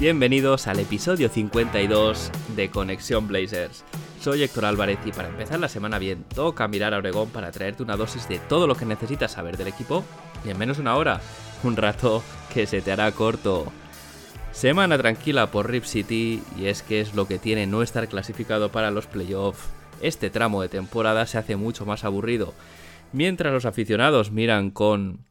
Bienvenidos al episodio 52 de Conexión Blazers. Soy Héctor Álvarez y para empezar la semana bien, toca mirar a Oregón para traerte una dosis de todo lo que necesitas saber del equipo y en menos de una hora, un rato que se te hará corto. Semana tranquila por Rip City y es que es lo que tiene no estar clasificado para los playoffs. Este tramo de temporada se hace mucho más aburrido. Mientras los aficionados miran con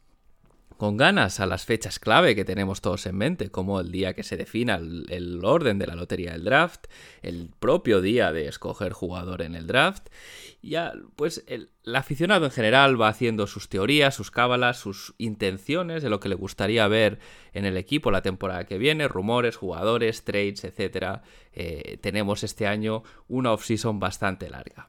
con ganas a las fechas clave que tenemos todos en mente, como el día que se defina el, orden de la lotería del draft, el propio día de escoger jugador en el draft. Ya, pues el, el aficionado en general va haciendo sus teorías, sus cábalas, sus intenciones de lo que le gustaría ver en el equipo la temporada que viene, rumores, jugadores, trades, etc. Eh, tenemos este año una off-season bastante larga.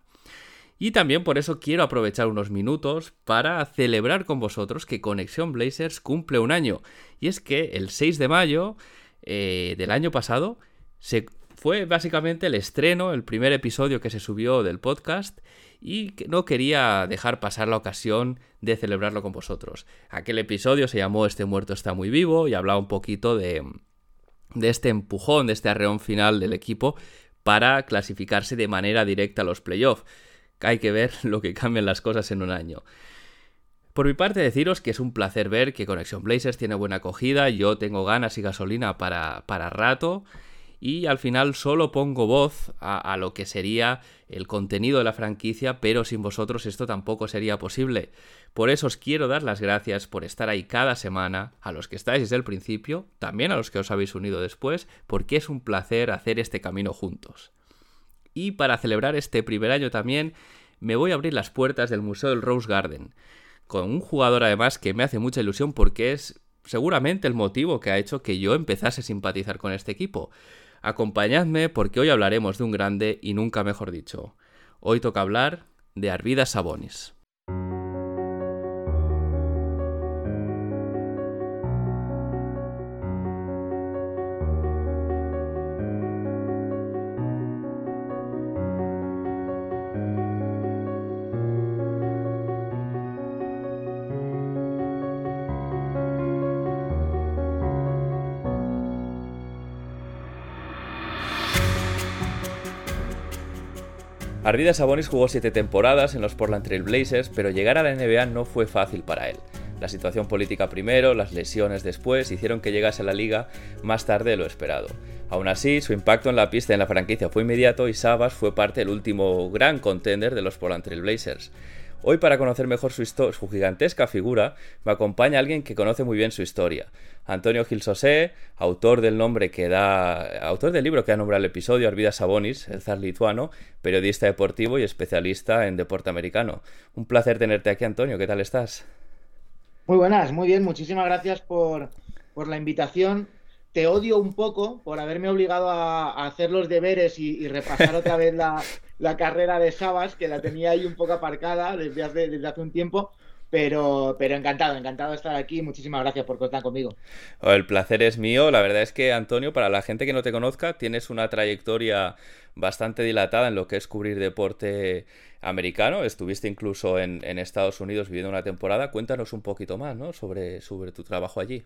Y también por eso quiero aprovechar unos minutos para celebrar con vosotros que Conexión Blazers cumple un año. Y es que el 6 de mayo eh, del año pasado se fue básicamente el estreno, el primer episodio que se subió del podcast y no quería dejar pasar la ocasión de celebrarlo con vosotros. Aquel episodio se llamó Este muerto está muy vivo y hablaba un poquito de, de este empujón, de este arreón final del equipo para clasificarse de manera directa a los playoffs hay que ver lo que cambian las cosas en un año. Por mi parte, deciros que es un placer ver que Conexión Blazers tiene buena acogida, yo tengo ganas y gasolina para, para rato, y al final solo pongo voz a, a, lo que sería el contenido de la franquicia, pero sin vosotros esto tampoco sería posible. Por eso os quiero dar las gracias por estar ahí cada semana, a los que estáis desde el principio, también a los que os habéis unido después, porque es un placer hacer este camino juntos. Y para celebrar este primer año también me voy a abrir las puertas del Museo del Rose Garden, con un jugador además que me hace mucha ilusión porque es seguramente el motivo que ha hecho que yo empezase a simpatizar con este equipo. Acompañadme porque hoy hablaremos de un grande y nunca mejor dicho. Hoy toca hablar de Arvidas Sabonis. Arvidas Sabonis jugó 7 temporadas en los Portland Trail Blazers, pero llegar a la NBA no fue fácil para él. La situación política primero, las lesiones después, hicieron que llegase a la liga más tarde de lo esperado. Aún así, su impacto en la pista y en la franquicia fue inmediato y Sabas fue parte del último gran contender de los Portland Trail Blazers. Hoy, para conocer mejor su, su, gigantesca figura, me acompaña alguien que conoce muy bien su historia. Antonio Gil Sosé, autor del nombre que da. autor del libro que da nombre al episodio, Arvidas Sabonis, el zar lituano, periodista deportivo y especialista en deporte americano. Un placer tenerte aquí, Antonio. ¿Qué tal estás? Muy buenas, muy bien. Muchísimas gracias por, por la invitación te odio un poco por haberme obligado a, hacer los deberes y repasar otra vez la, la, carrera de Sabas, que la tenía ahí un poco aparcada desde hace, desde hace un tiempo. Pero, pero encantado, encantado de estar aquí. Muchísimas gracias por contar conmigo. El placer es mío. La verdad es que, Antonio, para la gente que no te conozca, tienes una trayectoria bastante dilatada en lo que es cubrir deporte americano. Estuviste incluso en, en Estados Unidos viviendo una temporada. Cuéntanos un poquito más ¿no? sobre, sobre tu trabajo allí.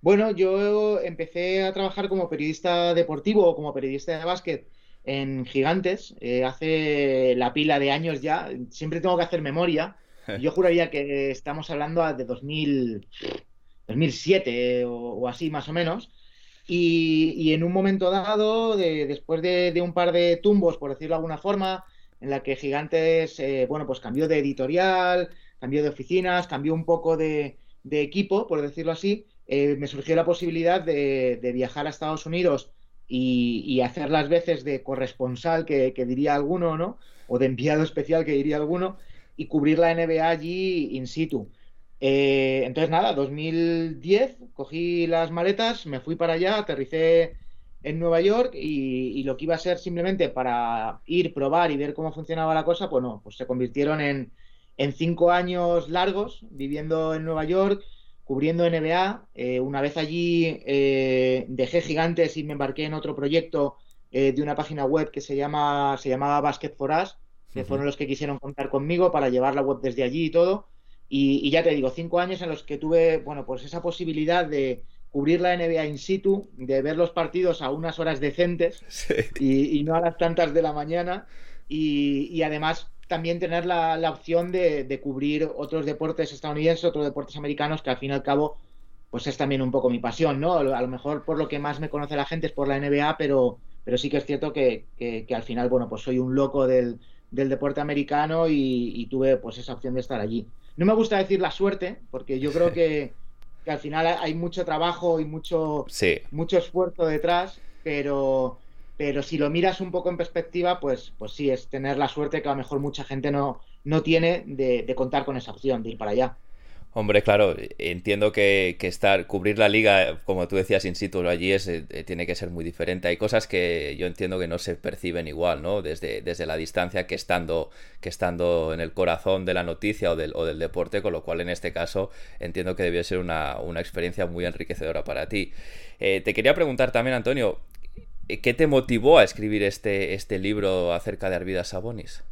Bueno, yo empecé a trabajar como periodista deportivo o como periodista de básquet en Gigantes eh, hace la pila de años ya. Siempre tengo que hacer memoria. Yo juraría que estamos hablando de 2000, 2007 o, o así más o menos. Y, y, en un momento dado, de, después de, de, un par de tumbos, por decirlo de alguna forma, en la que Gigantes, eh, bueno, pues cambió de editorial, cambió de oficinas, cambió un poco de, de equipo, por decirlo así, eh, me surgió la posibilidad de, de, viajar a Estados Unidos y, y, hacer las veces de corresponsal, que, diría alguno, ¿no? O de enviado especial, que diría alguno, y cubrir la NBA allí in situ. Eh, entonces, nada, 2010 cogí las maletas, me fui para allá, aterricé en Nueva York y, lo que iba a ser simplemente para ir, probar y ver cómo funcionaba la cosa, pues no, pues se convirtieron en, cinco años largos viviendo en Nueva York, cubriendo NBA. Eh, una vez allí eh, dejé gigantes y me embarqué en otro proyecto de una página web que se, llama, se llamaba Basket for Us, que fueron los que quisieron contar conmigo para llevar la web desde allí y todo. Y, ya te digo, cinco años en los que tuve, bueno, pues esa posibilidad de cubrir la NBA in situ, de ver los partidos a unas horas decentes y, no a las tantas de la mañana. Y, además también tener la, opción de, cubrir otros deportes estadounidenses, otros deportes americanos, que al fin y al cabo, pues es también un poco mi pasión, ¿no? A lo mejor por lo que más me conoce la gente es por la NBA, pero, pero sí que es cierto que, que, al final, bueno, pues soy un loco del, del deporte americano y, y, tuve pues esa opción de estar allí. No me gusta decir la suerte, porque yo creo que, al final hay mucho trabajo y mucho, mucho esfuerzo detrás, pero, pero si lo miras un poco en perspectiva, pues, pues sí, es tener la suerte que a lo mejor mucha gente no, no tiene de contar con esa opción, de ir para allá. Hombre, claro, entiendo que, estar, cubrir la liga, como tú decías, in situ allí es, eh, tiene que ser muy diferente. Hay cosas que yo entiendo que no se perciben igual, ¿no? Desde, desde la distancia que estando, que estando en el corazón de la noticia o del, o del deporte, con lo cual en este caso entiendo que debió ser una, experiencia muy enriquecedora para ti. Eh, te quería preguntar también, Antonio, ¿qué te motivó a escribir este, este libro acerca de Arvidas Sabonis?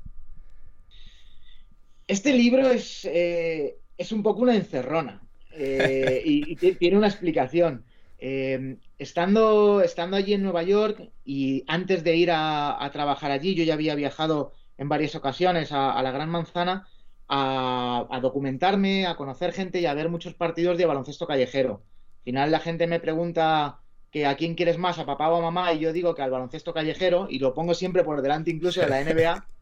Este libro es... Eh, es un poco una encerrona eh, y, tiene una explicación. Eh, estando, estando allí en Nueva York y antes de ir a, trabajar allí, yo ya había viajado en varias ocasiones a, la Gran Manzana a, documentarme, a conocer gente y a ver muchos partidos de baloncesto callejero. Al final la gente me pregunta que a quién quieres más, a papá o a mamá, y yo digo que al baloncesto callejero, y lo pongo siempre por delante incluso de la NBA.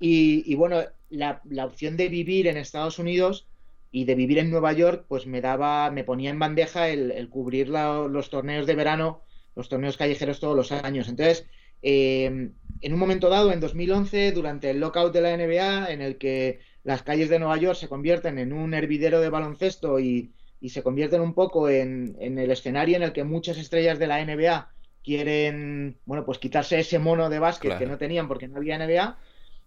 Y, bueno, la, la opción de vivir en Estados Unidos y de vivir en Nueva York, pues me daba, me ponía en bandeja el, cubrir los torneos de verano, los torneos callejeros todos los años. Entonces, eh, en un momento dado, en 2011, durante el lockout de la NBA, en el que las calles de Nueva York se convierten en un hervidero de baloncesto y, se convierten un poco en, el escenario en el que muchas estrellas de la NBA quieren, bueno, pues quitarse ese mono de básquet que no tenían porque no había NBA,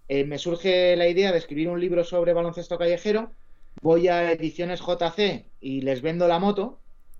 eh, me surge la idea de escribir un libro sobre baloncesto callejero voy a Ediciones JC y les vendo la moto,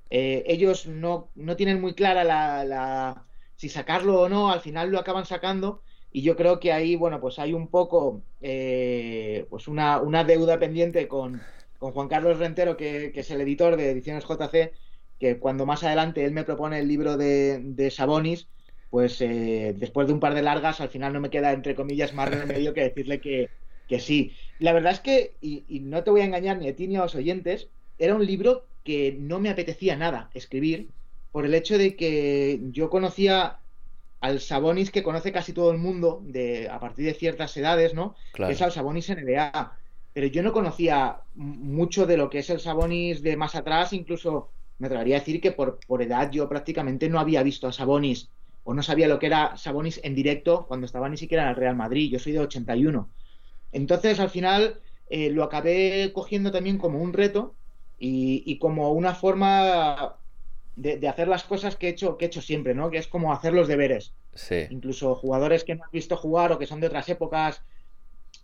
eh, ellos no, tienen muy clara la, si sacarlo o no, al final lo acaban sacando y yo creo que ahí, bueno, pues hay un poco, eh, pues una, deuda pendiente con, Juan Carlos Rentero, que, es el editor de Ediciones JC, que cuando más adelante él me propone el libro de, de Sabonis, pues eh, después de un par de largas, al final no me queda, entre comillas, más remedio que decirle que, que sí. La verdad es que, y, no te voy a engañar ni a ti ni a los oyentes, era un libro que no me apetecía nada escribir por el hecho de que yo conocía al Sabonis que conoce casi todo el mundo de, a partir de ciertas edades, ¿no? Que es al Sabonis NBA. Pero yo no conocía mucho de lo que es el Sabonis de más atrás, incluso me atrevería a decir que por, por edad yo prácticamente no había visto a Sabonis o no sabía lo que era Sabonis en directo cuando estaba ni siquiera en el Real Madrid. Yo soy de 81. Entonces, al final, eh, lo acabé cogiendo también como un reto y, como una forma de, hacer las cosas que he hecho, que he hecho siempre, ¿no? Que es como hacer los deberes. Sí. Incluso jugadores que no has visto jugar o que son de otras épocas,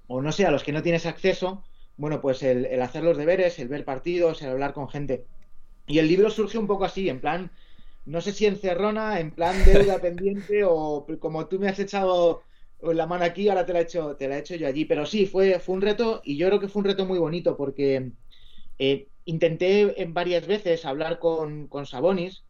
o no sé, a los que no tienes acceso, bueno, pues el, el hacer los deberes, el ver partidos, el hablar con gente. Y el libro surge un poco así, en plan, no sé si encerrona, en plan deuda pendiente o como tú me has echado la mano aquí, ahora te la he hecho, te la he hecho yo allí. Pero sí, fue, fue un reto y yo creo que fue un reto muy bonito porque eh, intenté en varias veces hablar con, con Sabonis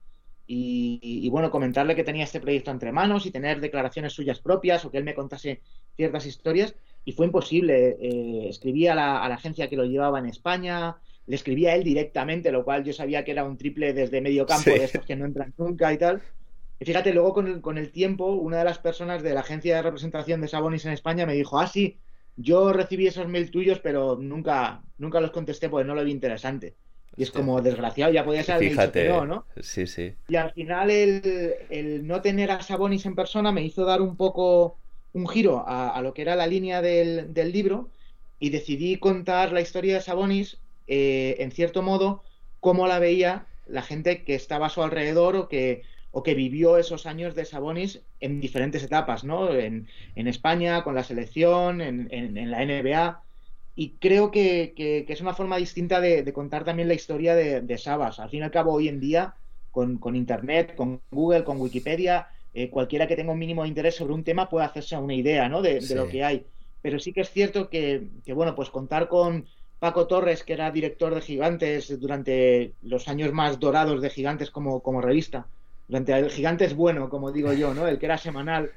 y, bueno, comentarle que tenía este proyecto entre manos y tener declaraciones suyas propias o que él me contase ciertas historias y fue imposible. Eh, escribí a la, a la, agencia que lo llevaba en España, le escribí a él directamente, lo cual yo sabía que era un triple desde medio campo de estos que no entran nunca y tal. Y fíjate, luego con el, con el tiempo, una de las personas de la agencia de representación de Sabonis en España me dijo, ah, sí, yo recibí esos mails tuyos, pero nunca, nunca los contesté porque no lo vi interesante. Y es como desgraciado, ya podía ser Fíjate, no, ¿no? Sí, sí. Y al final el, no tener a Sabonis en persona me hizo dar un poco un giro a, lo que era la línea del, libro y decidí contar la historia de Sabonis eh, en cierto modo, cómo la veía la gente que estaba a su alrededor o que, o que vivió esos años de Sabonis en diferentes etapas, ¿no? En, España, con la selección, en, la NBA. Y creo que, es una forma distinta de, contar también la historia de, Sabas. Al fin y al cabo, hoy en día, con, Internet, con Google, con Wikipedia, eh, cualquiera que tenga un mínimo de interés sobre un tema puede hacerse una idea ¿no? de, lo que hay. Pero sí que es cierto que, que, bueno, pues contar con Paco Torres, que era director de Gigantes durante los años más dorados de Gigantes como, como revista, durante el Gigantes bueno, como digo yo, ¿no? El que era semanal.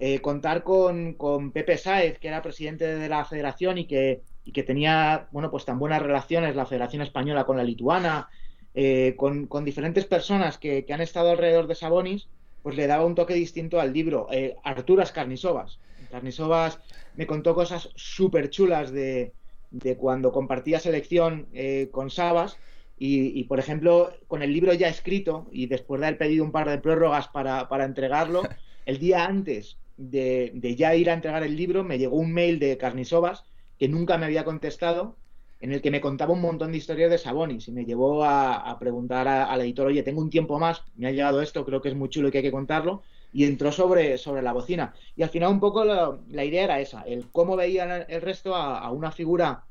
Eh, contar con, Pepe Sáez, que era presidente de la federación y que, que tenía, bueno, pues tan buenas relaciones la Federación Española con la lituana, eh, con, diferentes personas que, han estado alrededor de Sabonis, pues le daba un toque distinto al libro. Eh, Arturas Carnisovas. Carnisovas me contó cosas súper chulas de, de cuando compartía selección eh, con Sabas y, por ejemplo, con el libro ya escrito y después de haber pedido un par de prórrogas para, entregarlo, el día antes de, ya ir a entregar el libro me llegó un mail de Carnisovas que nunca me había contestado en el que me contaba un montón de historias de Sabonis y me llevó a, preguntar al editor, oye, tengo un tiempo más, me ha llegado esto, creo que es muy chulo y que hay que contarlo, y entró sobre, sobre la bocina. Y al final un poco la, idea era esa, el cómo veía el resto a, una figura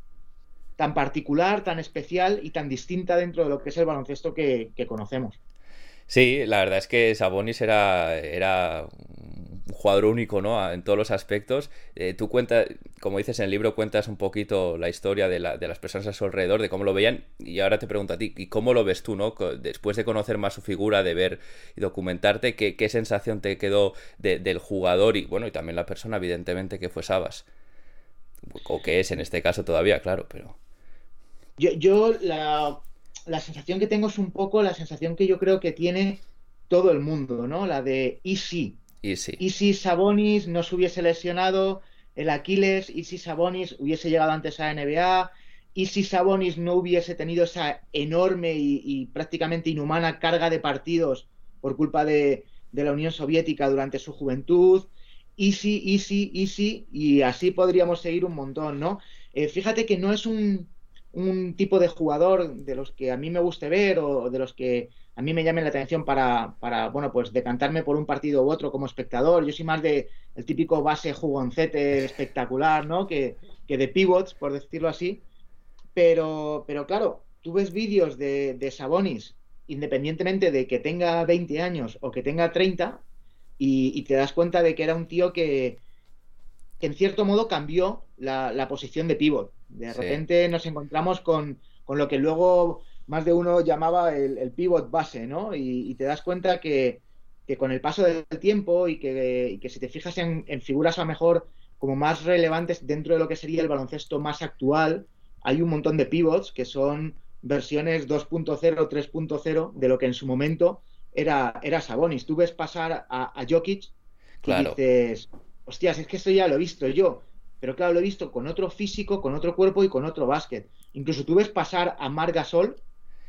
tan particular, tan especial y tan distinta dentro de lo que es el baloncesto que, conocemos. Sí, la verdad es que Sabonis era, era jugador único, ¿no? En todos los aspectos. Eh, tú cuentas, como dices en el libro, cuentas un poquito la historia de, la, de, las personas a su alrededor, de cómo lo veían. Y ahora te pregunto a ti, ¿y cómo lo ves tú, no? Después de conocer más su figura, de ver y documentarte, ¿qué, qué sensación te quedó del jugador y, bueno, y también la persona, evidentemente, que fue Sabas? O que es en este caso todavía, claro, pero... Yo, yo la, la sensación que tengo es un poco la sensación que yo creo que tiene todo el mundo, ¿no? La de ¿y si? ¿Y si? ¿Y Sabonis no se hubiese lesionado el Aquiles? ¿Y si Sabonis hubiese llegado antes a NBA? ¿Y si Sabonis no hubiese tenido esa enorme y, prácticamente inhumana carga de partidos por culpa de, de, la Unión Soviética durante su juventud? ¿Y si, y si, y si? Y así podríamos seguir un montón, ¿no? Eh, fíjate que no es un, un tipo de jugador de los que a mí me guste ver o de los que a mí me llamen la atención para, para bueno, pues decantarme por un partido u otro como espectador. Yo soy más de el típico base jugoncete espectacular, ¿no? Que, que de pivots, por decirlo así. Pero, pero claro, tú ves vídeos de, de Sabonis, independientemente de que tenga 20 años o que tenga 30, y, te das cuenta de que era un tío que, que en cierto modo cambió la, la posición de pivot. De repente nos encontramos con, lo que luego más de uno llamaba el, pivot base, ¿no? Y, te das cuenta que, con el paso del tiempo y que, si te fijas en, figuras a lo mejor como más relevantes dentro de lo que sería el baloncesto más actual, hay un montón de pivots que son versiones 2.0, 3.0 de lo que en su momento era, era Sabonis. Tú ves pasar a, a Jokic y dices, hostias, es que esto ya lo he visto yo. Pero claro, lo he visto con otro físico, con otro cuerpo y con otro básquet. Incluso tú ves pasar a Margasol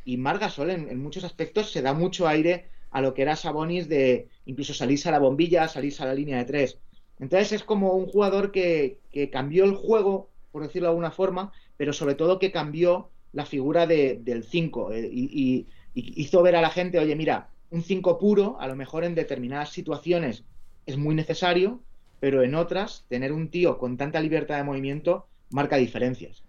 y Margasol en, en muchos aspectos se da mucho aire a lo que era Sabonis de incluso salirse a la bombilla, salirse a la línea de tres. Entonces es como un jugador que, cambió el juego, por decirlo de alguna forma, pero sobre todo que cambió la figura del 5 eh, y, y, hizo ver a la gente, oye, mira, un 5 puro, a lo mejor en determinadas situaciones es muy necesario, pero en otras, tener un tío con tanta libertad de movimiento marca diferencias.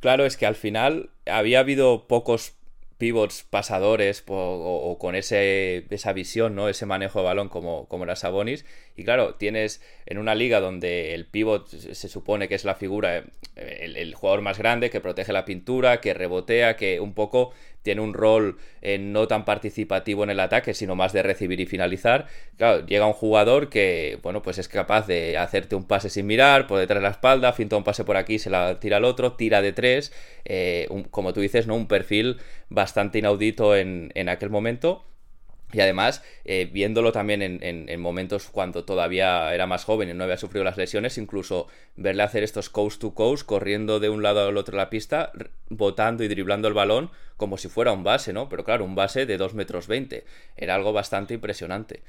Claro, es que al final había habido pocos pivots pasadores o, con ese, esa visión, ¿no? Ese manejo de balón como, como era Sabonis. Y claro, tienes en una liga donde el pivot se supone que es la figura, el jugador más grande, que protege la pintura, que rebotea, que un poco tiene un rol eh, no tan participativo en el ataque, sino más de recibir y finalizar. Claro, llega un jugador que, bueno, pues es capaz de hacerte un pase sin mirar, por detrás de la espalda, finta un pase por aquí, se la tira al otro, tira de tres, eh, como tú dices, ¿no? Un perfil bastante inaudito en, en aquel momento y además, eh, viéndolo también en, momentos cuando todavía era más joven y no había sufrido las lesiones, incluso verle hacer estos coast to coast, corriendo de un lado al otro de la pista, botando y driblando el balón como si fuera un base, ¿no? Pero claro, un base de 2 metros 20. Era algo bastante impresionante.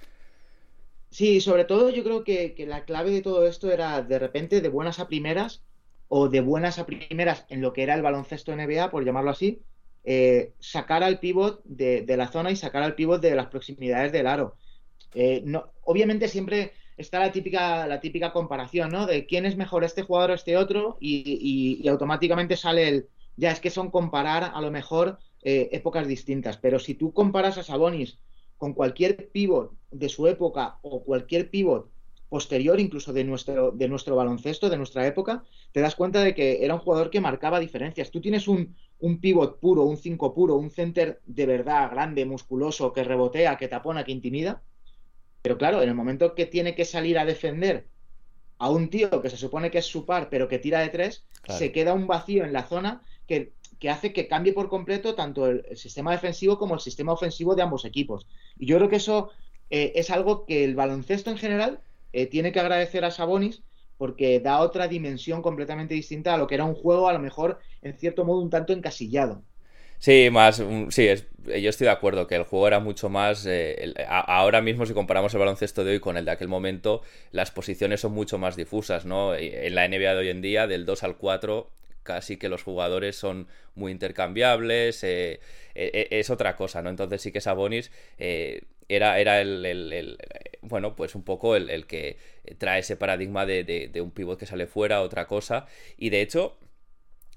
Sí, sobre todo yo creo que, la clave de todo esto era de repente, de buenas a primeras, o de buenas a primeras en lo que era el baloncesto NBA, por llamarlo así, eh, sacar al pivot de, la zona y sacar al pivot de las proximidades del aro. Eh, no, obviamente siempre está la típica, comparación, ¿no? De quién es mejor este jugador o este otro y, automáticamente sale el, ya es que son comparar a lo mejor eh, épocas distintas, pero si tú comparas a Sabonis con cualquier pivot de su época o cualquier pivot posterior incluso de nuestro, de nuestro baloncesto, de nuestra época, te das cuenta de que era un jugador que marcaba diferencias. Tú tienes un, un pivot puro, un 5 puro, un center de verdad grande, musculoso, que rebotea, que tapona, que intimida. Pero claro, en el momento que tiene que salir a defender a un tío que se supone que es su par, pero que tira de tres, se queda un vacío en la zona que, hace que cambie por completo tanto el, sistema defensivo como el sistema ofensivo de ambos equipos. Y yo creo que eso eh, es algo que el baloncesto en general eh, tiene que agradecer a Sabonis porque da otra dimensión completamente distinta a lo que era un juego, a lo mejor, en cierto modo, un tanto encasillado. Sí, más, sí, yo estoy de acuerdo que el juego era mucho más. Eh, ahora mismo, si comparamos el baloncesto de hoy con el de aquel momento, las posiciones son mucho más difusas, ¿no? En la NBA de hoy en día, del 2 al 4, casi que los jugadores son muy intercambiables, eh, es otra cosa, ¿no? Entonces sí que Sabonis era, era el, bueno, pues un poco el, que trae ese paradigma de, un pivot que sale fuera, otra cosa. Y de hecho,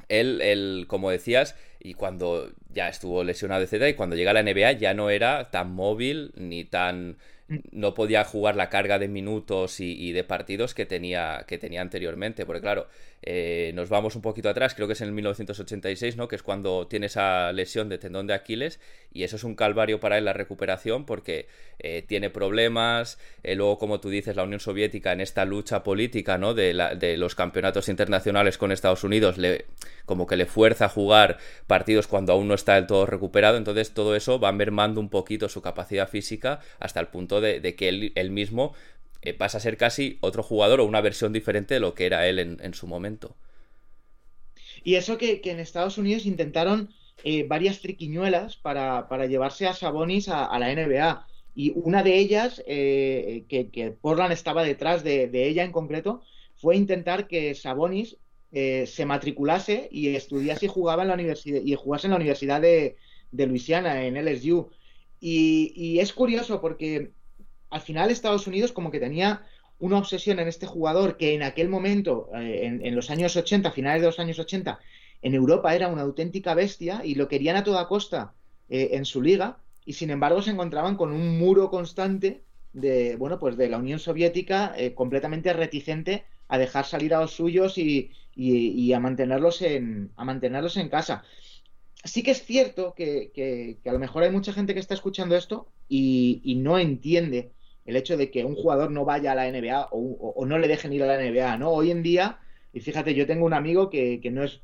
él, él, como decías, y cuando ya estuvo lesionado, etcétera, y cuando llega a la NBA ya no era tan móvil ni tan no podía jugar la carga de minutos y, de partidos que tenía, que tenía anteriormente. Porque claro, eh, nos vamos un poquito atrás, creo que es en el 1986, ¿no? Que es cuando tiene esa lesión de tendón de Aquiles y eso es un calvario para él la recuperación porque eh, tiene problemas. Eh, luego, como tú dices, la Unión Soviética en esta lucha política, ¿no? De, los campeonatos internacionales con Estados Unidos, como que le fuerza a jugar partidos cuando aún no está del todo recuperado. Entonces, todo eso va mermando un poquito su capacidad física hasta el punto de, que él, mismo eh, pasa a ser casi otro jugador o una versión diferente de lo que era él en, su momento. Y eso que, en Estados Unidos intentaron eh, varias triquiñuelas para, llevarse a Sabonis a, la NBA. Y una de ellas, eh, que, Portland estaba detrás de, ella en concreto, fue intentar que Sabonis se matriculase y estudiase y jugaba en la universidad y jugase en la Universidad de, de Luisiana, en LSU. Y, es curioso porque al final Estados Unidos como que tenía una obsesión en este jugador que en aquel momento, eh, en, los años 80, finales de los años 80, en Europa era una auténtica bestia y lo querían a toda costa eh, en su liga y sin embargo se encontraban con un muro constante de, bueno, pues de la Unión Soviética eh, completamente reticente a dejar salir a los suyos y, a, mantenerlos en, a mantenerlos en casa sí que es cierto que, a lo mejor hay mucha gente que está escuchando esto y, no entiende el hecho de que un jugador no vaya a la NBA o, no le dejen ir a la NBA, ¿no? Hoy en día, y fíjate, yo tengo un amigo que, no es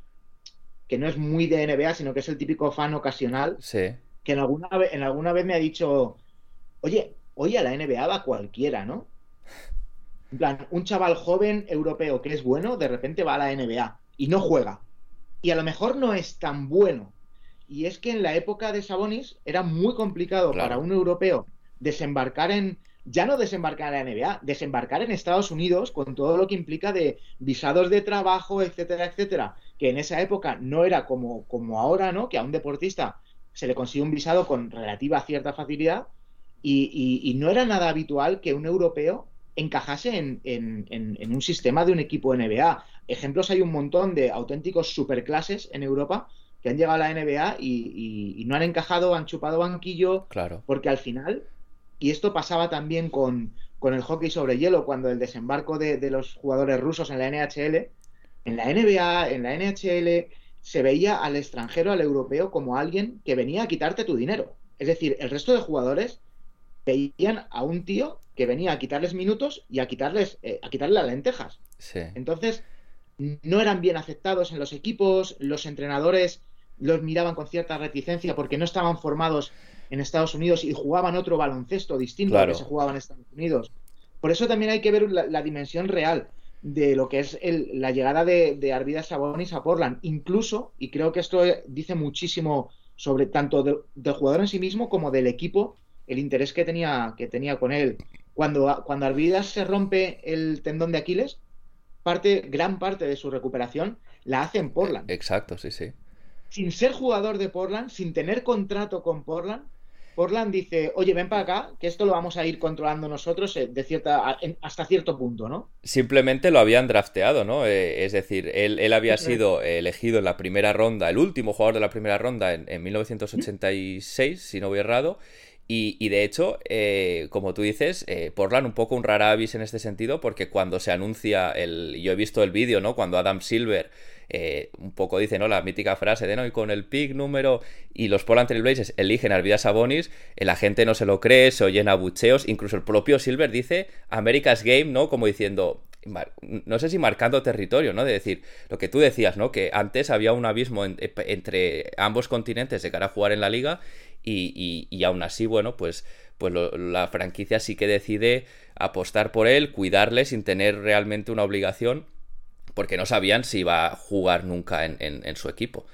que no es muy de NBA, sino que es el típico fan ocasional, que en alguna, vez, en alguna vez me ha dicho, oye, hoy a la NBA va cualquiera, ¿no? En plan, un chaval joven europeo que es bueno, de repente va a la NBA y no juega. Y a lo mejor no es tan bueno, y es que en la época de Sabonis era muy complicado para un europeo desembarcar en, ya no desembarcar en la NBA, desembarcar en Estados Unidos con todo lo que implica de visados de trabajo, etcétera, etcétera, que en esa época no era como, como ahora, ¿no? Que a un deportista se le consigue un visado con relativa cierta facilidad y, no era nada habitual que un europeo encajase en, en, un sistema de un equipo NBA. Ejemplos hay un montón de auténticos superclases en Europa que han llegado a la NBA y, no han encajado, han chupado banquillo, claro. porque al final, y esto pasaba también con, con el hockey sobre hielo, cuando el desembarco de, los jugadores rusos en la NHL, en la NBA, en la NHL, se veía al extranjero, al europeo, como alguien que venía a quitarte tu dinero. Es decir, el resto de jugadores veían a un tío que venía a quitarles minutos y a quitarles, eh, a quitarle las lentejas. Entonces, no eran bien aceptados en los equipos, los entrenadores los miraban con cierta reticencia porque no estaban formados en Estados Unidos y jugaban otro baloncesto distinto al que se jugaba en Estados Unidos. Por eso también hay que ver la, dimensión real de lo que es la llegada de, de Arvidas Sabonis a Portland. Incluso, y creo que esto dice muchísimo sobre tanto del jugador en sí mismo como del equipo, el interés que tenía, que tenía con él. Cuando, cuando Arvidas se rompe el tendón de Aquiles, parte, gran parte de su recuperación la hace en Portland. Exacto, sí, sí. Sin ser jugador de Portland, sin tener contrato con Portland, Portland dice, oye, ven para acá, que esto lo vamos a ir controlando nosotros eh, de cierta, hasta cierto punto, ¿no? Simplemente lo habían drafteado, ¿no? Eh, es decir, él, había sido elegido en la primera ronda, el último jugador de la primera ronda en, 1986, si no voy errado. Y, de hecho, eh, como tú dices, Portland un poco un rara avis en este sentido, porque cuando se anuncia el. Yo he visto el vídeo, ¿no? Cuando Adam Silver eh, un poco dice, ¿no? La mítica frase de, ¿no? Y con el pick número y los Portland Trail Blazers eligen a Arvidas Sabonis, la gente no se lo cree, se oyen abucheos, incluso el propio Silver dice America's Game, ¿no? Como diciendo, no sé si marcando territorio, ¿no? De decir, lo que tú decías, ¿no? Que antes había un abismo entre ambos continentes de cara a jugar en la liga y, y, aún así, bueno, pues, pues la franquicia sí que decide apostar por él, cuidarle sin tener realmente una obligación porque no sabían si iba a jugar nunca en, su equipo.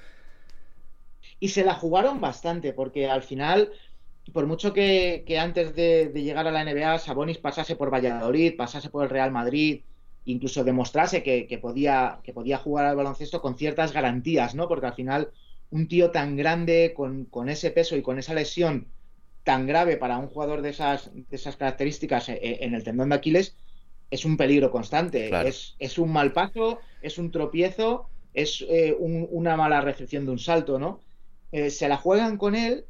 Y se la jugaron bastante, porque al final, por mucho que, antes de, llegar a la NBA Sabonis pasase por Valladolid, pasase por el Real Madrid, incluso demostrase que, podía, que podía jugar al baloncesto con ciertas garantías, ¿no? Porque al final un tío tan grande, con, ese peso y con esa lesión tan grave para un jugador de esas, de esas características eh, en el tendón de Aquiles, es un peligro constante. Es, un mal paso, es un tropiezo, es eh, una mala recepción de un salto, ¿no? Eh, se la juegan con él,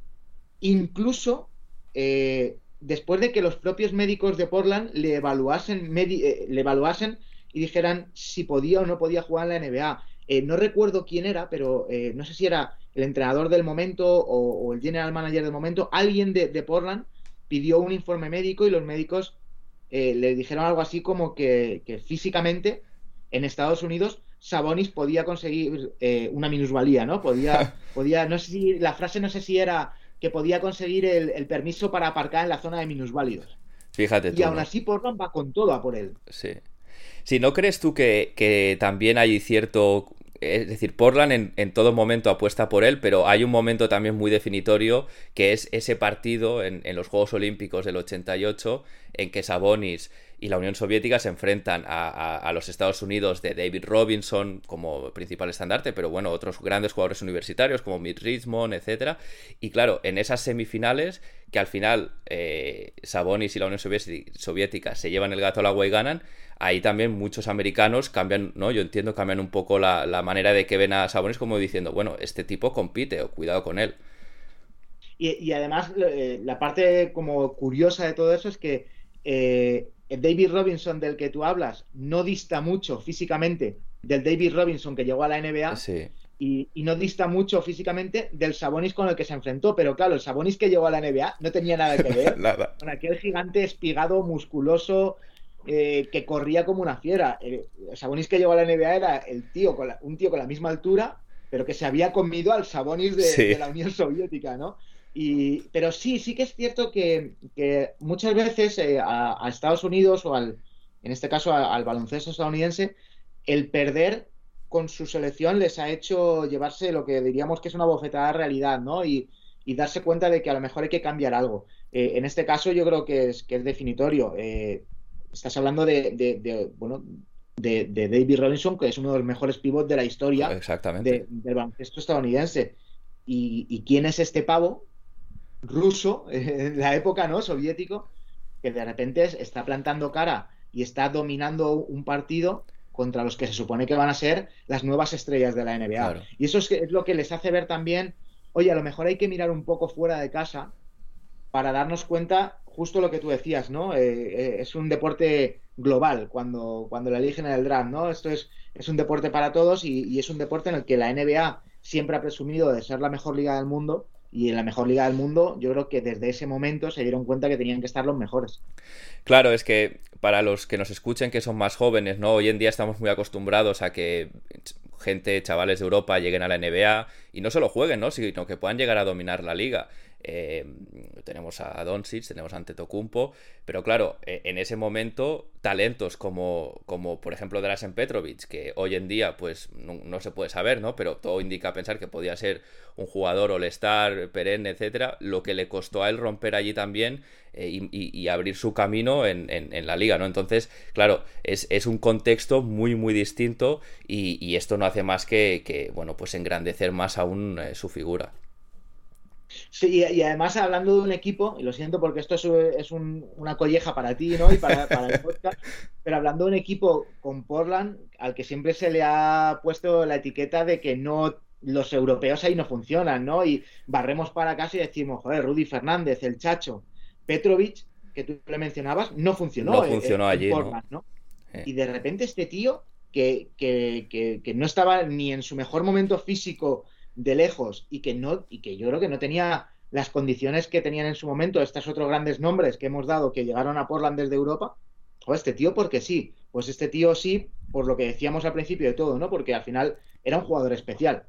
incluso eh, después de que los propios médicos de Portland le evaluasen, le evaluasen y dijeran si podía o no podía jugar en la NBA. No recuerdo quién era, pero no sé si era el entrenador del momento o, el general manager del momento. Alguien de, de Portland pidió un informe médico y los médicos eh, le dijeron algo así como que, físicamente en Estados Unidos Sabonis podía conseguir eh, una minusvalía, ¿no? Podía, podía, no sé si, la frase no sé si era que podía conseguir el, permiso para aparcar en la zona de minusválidos. Fíjate tú. Y aún así Portland va con todo a por él. Sí. Si no crees tú que, que también hay cierto es decir, Portland en, todo momento apuesta por él, pero hay un momento también muy definitorio que es ese partido en, en los Juegos Olímpicos del 88 en que Sabonis y la Unión Soviética se enfrentan a, los Estados Unidos de David Robinson como principal estandarte, pero bueno, otros grandes jugadores universitarios como Mitch Richmond, etc. Y claro, en esas semifinales, que al final eh, Sabonis y la Unión Soviética se llevan el gato al agua y ganan, ahí también muchos americanos cambian, ¿no? Yo entiendo, cambian un poco la, manera de que ven a Sabonis como diciendo, bueno, este tipo compite, o cuidado con él. Y, además, eh, la parte como curiosa de todo eso es que eh, David Robinson del que tú hablas no dista mucho físicamente del David Robinson que llegó a la NBA y, no dista mucho físicamente del Sabonis con el que se enfrentó. Pero claro, el Sabonis que llegó a la NBA no tenía nada que ver con aquel gigante espigado, musculoso, eh, que corría como una fiera. El, Sabonis que llegó a la NBA era el tío con un tío con la misma altura, pero que se había comido al Sabonis de, la Unión Soviética, ¿no? Y, pero sí, sí que es cierto que, muchas veces eh, a, Estados Unidos o al, en este caso al baloncesto estadounidense, el perder con su selección les ha hecho llevarse lo que diríamos que es una bofetada realidad, ¿no? Y, darse cuenta de que a lo mejor hay que cambiar algo. Eh, en este caso yo creo que es, que es definitorio. Eh, estás hablando de, bueno, de, David Robinson, que es uno de los mejores pivots de la historia Exactamente. del baloncesto estadounidense. ¿Y, ¿Y quién es este pavo? Ruso, en la época, ¿no? Soviético, que de repente está plantando cara y está dominando un partido contra los que se supone que van a ser las nuevas estrellas de la NBA. Y eso es, lo que les hace ver también, oye, a lo mejor hay que mirar un poco fuera de casa para darnos cuenta justo lo que tú decías, ¿no? Eh, eh, es un deporte global cuando, cuando la eligen en el draft, ¿no? Esto es, es un deporte para todos y, y es un deporte en el que la NBA siempre ha presumido de ser la mejor liga del mundo y en la mejor liga del mundo, yo creo que desde ese momento se dieron cuenta que tenían que estar los mejores. Claro, es que para los que nos escuchen que son más jóvenes, ¿no? Hoy en día estamos muy acostumbrados a que gente, chavales de Europa lleguen a la NBA y no solo jueguen, ¿no? Sino que puedan llegar a dominar la liga. Eh, tenemos a Doncic, tenemos a Antetokounmpo, pero claro, e, en ese momento talentos como, como por ejemplo Drasen Petrovic, que hoy en día pues no, se puede saber, ¿no? Pero todo indica pensar que podía ser un jugador all-star, perenne, etcétera, lo que le costó a él romper allí también y, abrir su camino en, la liga, ¿no? Entonces, claro, es, un contexto muy, muy distinto y, esto no hace más que, bueno, pues engrandecer más aún su figura. Sí, y además hablando de un equipo, y lo siento porque esto es, una colleja para ti, ¿no? Y para, el podcast, pero hablando de un equipo con Portland, al que siempre se le ha puesto la etiqueta de que no los europeos ahí no funcionan, ¿no? Y barremos para casa y decimos, joder, Rudy Fernández, el Chacho, Petrovic, que tú le mencionabas, no funcionó. No funcionó allí, Portland, ¿no? Eh. Y de repente este tío, que, que, que no estaba ni en su mejor momento físico de lejos y que no y que yo creo que no tenía las condiciones que tenían en su momento estos otros grandes nombres que hemos dado que llegaron a Portland desde Europa. O este tío porque sí, pues este tío sí, por lo que decíamos al principio de todo, ¿no? Porque al final era un jugador especial.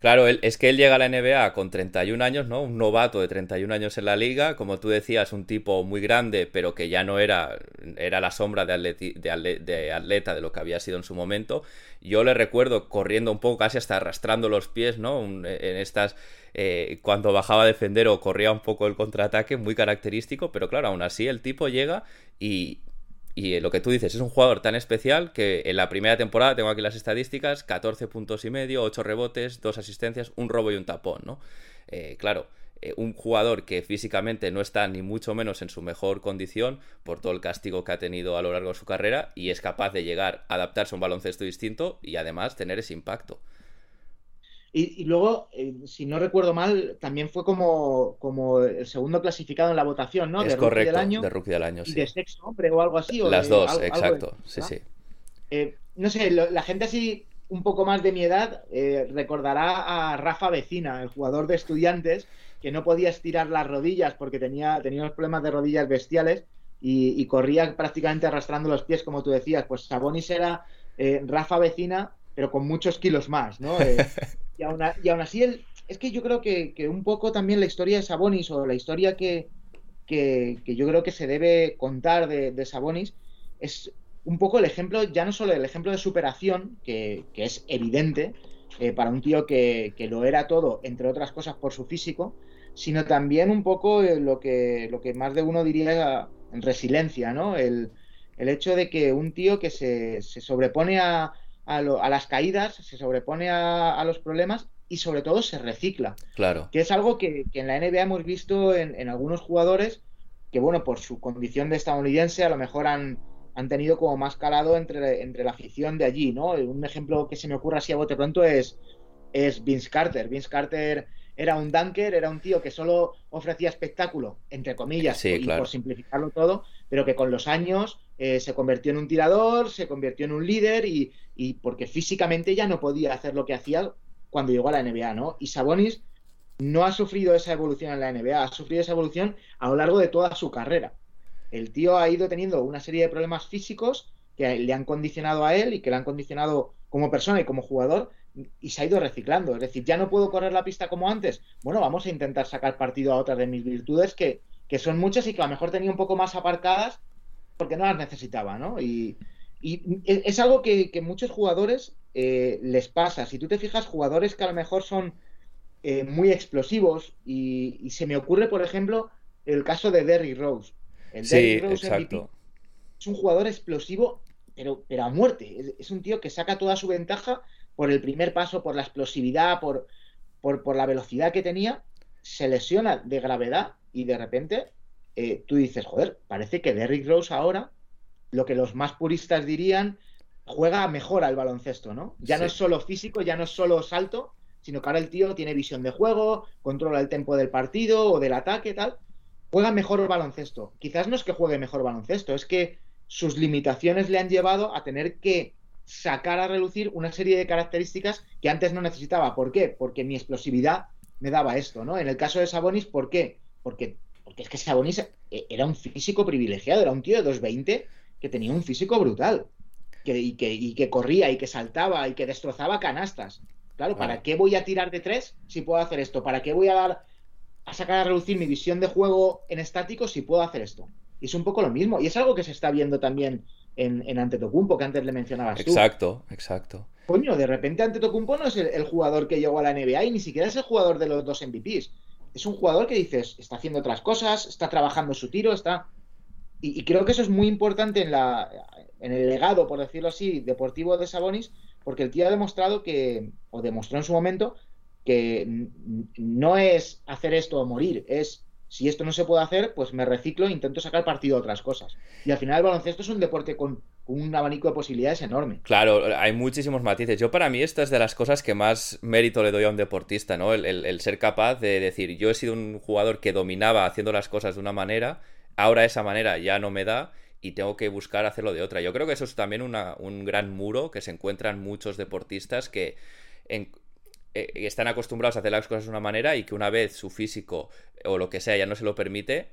Claro, es que él llega a la NBA con 31 años, ¿no? Un novato de 31 años en la liga, como tú decías, un tipo muy grande, pero que ya no era, era la sombra de, de, atleta de lo que había sido en su momento. Yo le recuerdo corriendo un poco, casi hasta arrastrando los pies, ¿no? en estas, eh, cuando bajaba a defender o corría un poco el contraataque, muy característico, pero claro, aún así el tipo llega y, y lo que tú dices, es un jugador tan especial que en la primera temporada, tengo aquí las estadísticas, 14 puntos y medio, 8 rebotes, 2 asistencias, un robo y un tapón, ¿no? Eh, claro, eh, un jugador que físicamente no está ni mucho menos en su mejor condición por todo el castigo que ha tenido a lo largo de su carrera y es capaz de llegar a adaptarse a un baloncesto distinto y además tener ese impacto. Y, luego, eh, si no recuerdo mal, también fue como, como el segundo clasificado en la votación, ¿no? Es de correcto, del año, de rookie del año, sí. de sexo hombre o algo así. Las dos, exacto, sí, sí. Eh, no sé, la gente así un poco más de mi edad eh, recordará a Rafa Vecina, el jugador de estudiantes, que no podía estirar las rodillas porque tenía, tenía unos problemas de rodillas bestiales y, corría prácticamente arrastrando los pies, como tú decías. Pues Sabonis era Rafa Vecina, pero con muchos kilos más, ¿no? Y aún, así, él, es que yo creo que, un poco también la historia de Sabonis o la historia que, yo creo que se debe contar de, Sabonis es un poco el ejemplo, ya no solo el ejemplo de superación, que, es evidente eh, para un tío que, lo era todo, entre otras cosas, por su físico, sino también un poco eh, lo, que, lo que más de uno diría en resiliencia, ¿no? El, hecho de que un tío que se sobrepone a, a, las caídas, se sobrepone a, los problemas y sobre todo se recicla. Claro. Que es algo que, en la NBA hemos visto en, algunos jugadores que, bueno, por su condición de estadounidense, a lo mejor han, han tenido como más calado entre, entre la afición de allí, ¿no? Un ejemplo que se me ocurre así a bote pronto es, es Vince Carter. Vince Carter era un dunker, era un tío que solo ofrecía espectáculo, entre comillas, y por simplificarlo todo, pero que con los años eh, se convirtió en un tirador, se convirtió en un líder y, porque físicamente ya no podía hacer lo que hacía cuando llegó a la NBA, ¿no? Y Sabonis no ha sufrido esa evolución en la NBA, ha sufrido esa evolución a lo largo de toda su carrera. El tío ha ido teniendo una serie de problemas físicos que le han condicionado a él y que le han condicionado como persona y como jugador y se ha ido reciclando. Es decir, ya no puedo correr la pista como antes. Bueno, vamos a intentar sacar partido a otras de mis virtudes que, que son muchas y que a lo mejor tenía un poco más aparcadas porque no las necesitaba, ¿no? Y, es algo que, muchos jugadores eh, les pasa. Si tú te fijas, jugadores que a lo mejor son eh, muy explosivos y, se me ocurre, por ejemplo, el caso de Derrick Rose. El sí, Rose exacto. es un jugador explosivo, pero, pero a muerte. Es, un tío que saca toda su ventaja por el primer paso, por la explosividad, por, por, por la velocidad que tenía. Se lesiona de gravedad y de repente eh, tú dices, joder, parece que Derrick Rose ahora, lo que los más puristas dirían, juega mejor al baloncesto, ¿no? Ya no es solo físico, ya no es solo salto, sino que ahora el tío tiene visión de juego, controla el tempo del partido o del ataque, tal. Juega mejor el baloncesto. Quizás no es que juegue mejor baloncesto, es que sus limitaciones le han llevado a tener que sacar a relucir una serie de características que antes no necesitaba. ¿Por qué? Porque mi explosividad me daba esto, ¿no? En el caso de Sabonis, ¿por qué? Porque porque es que Sabonis eh, era un físico privilegiado, era un tío de 2.20 que tenía un físico brutal. y, que, corría y que saltaba y que destrozaba canastas. Claro, ¿para qué voy a tirar de tres si puedo hacer esto? ¿Para qué voy a dar a sacar a reducir mi visión de juego en estático si puedo hacer esto? Y es un poco lo mismo. Y es algo que se está viendo también en, en Antetokounmpo, que antes le mencionabas tú. Exacto, exacto. Coño, de repente Antetokounmpo no es el, el, jugador que llegó a la NBA y ni siquiera es el jugador de los dos MVPs es un jugador que dices, está haciendo otras cosas, está trabajando su tiro, está... Y, creo que eso es muy importante en, la, en el legado, por decirlo así, deportivo de Sabonis, porque el tío ha demostrado que, o demostró en su momento, que no es hacer esto o morir, es si esto no se puede hacer, pues me reciclo e intento sacar partido a otras cosas. Y al final el baloncesto es un deporte con un abanico de posibilidades enorme. Claro, hay muchísimos matices. Yo para mí esta es de las cosas que más mérito le doy a un deportista, ¿no? El, ser capaz de decir, yo he sido un jugador que dominaba haciendo las cosas de una manera, ahora esa manera ya no me da y tengo que buscar hacerlo de otra. Yo creo que eso es también un gran muro que se encuentran muchos deportistas que... En, eh, están acostumbrados a hacer las cosas de una manera y que una vez su físico o lo que sea ya no se lo permite,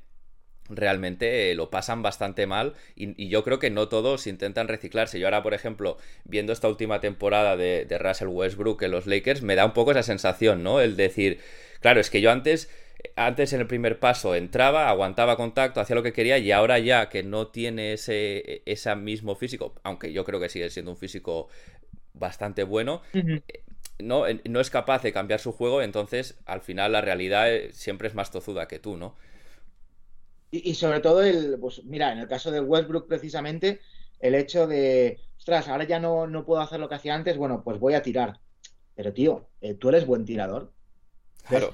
realmente eh, lo pasan bastante mal y, yo creo que no todos intentan reciclarse. Yo ahora, por ejemplo, viendo esta última temporada de, Russell Westbrook en los Lakers, me da un poco esa sensación, ¿no? El decir, claro, es que yo antes... Antes en el primer paso entraba, aguantaba contacto, hacía lo que quería y ahora ya que no tiene ese, ese mismo físico, aunque yo creo que sigue siendo un físico bastante bueno, no, no es capaz de cambiar su juego, entonces al final la realidad eh, siempre es más tozuda que tú, ¿no? Y, sobre todo, el, pues mira, en el caso de Westbrook precisamente, el hecho de, ostras, ahora ya no, no puedo hacer lo que hacía antes, bueno, pues voy a tirar. Pero tío, eh, tú eres buen tirador. Claro.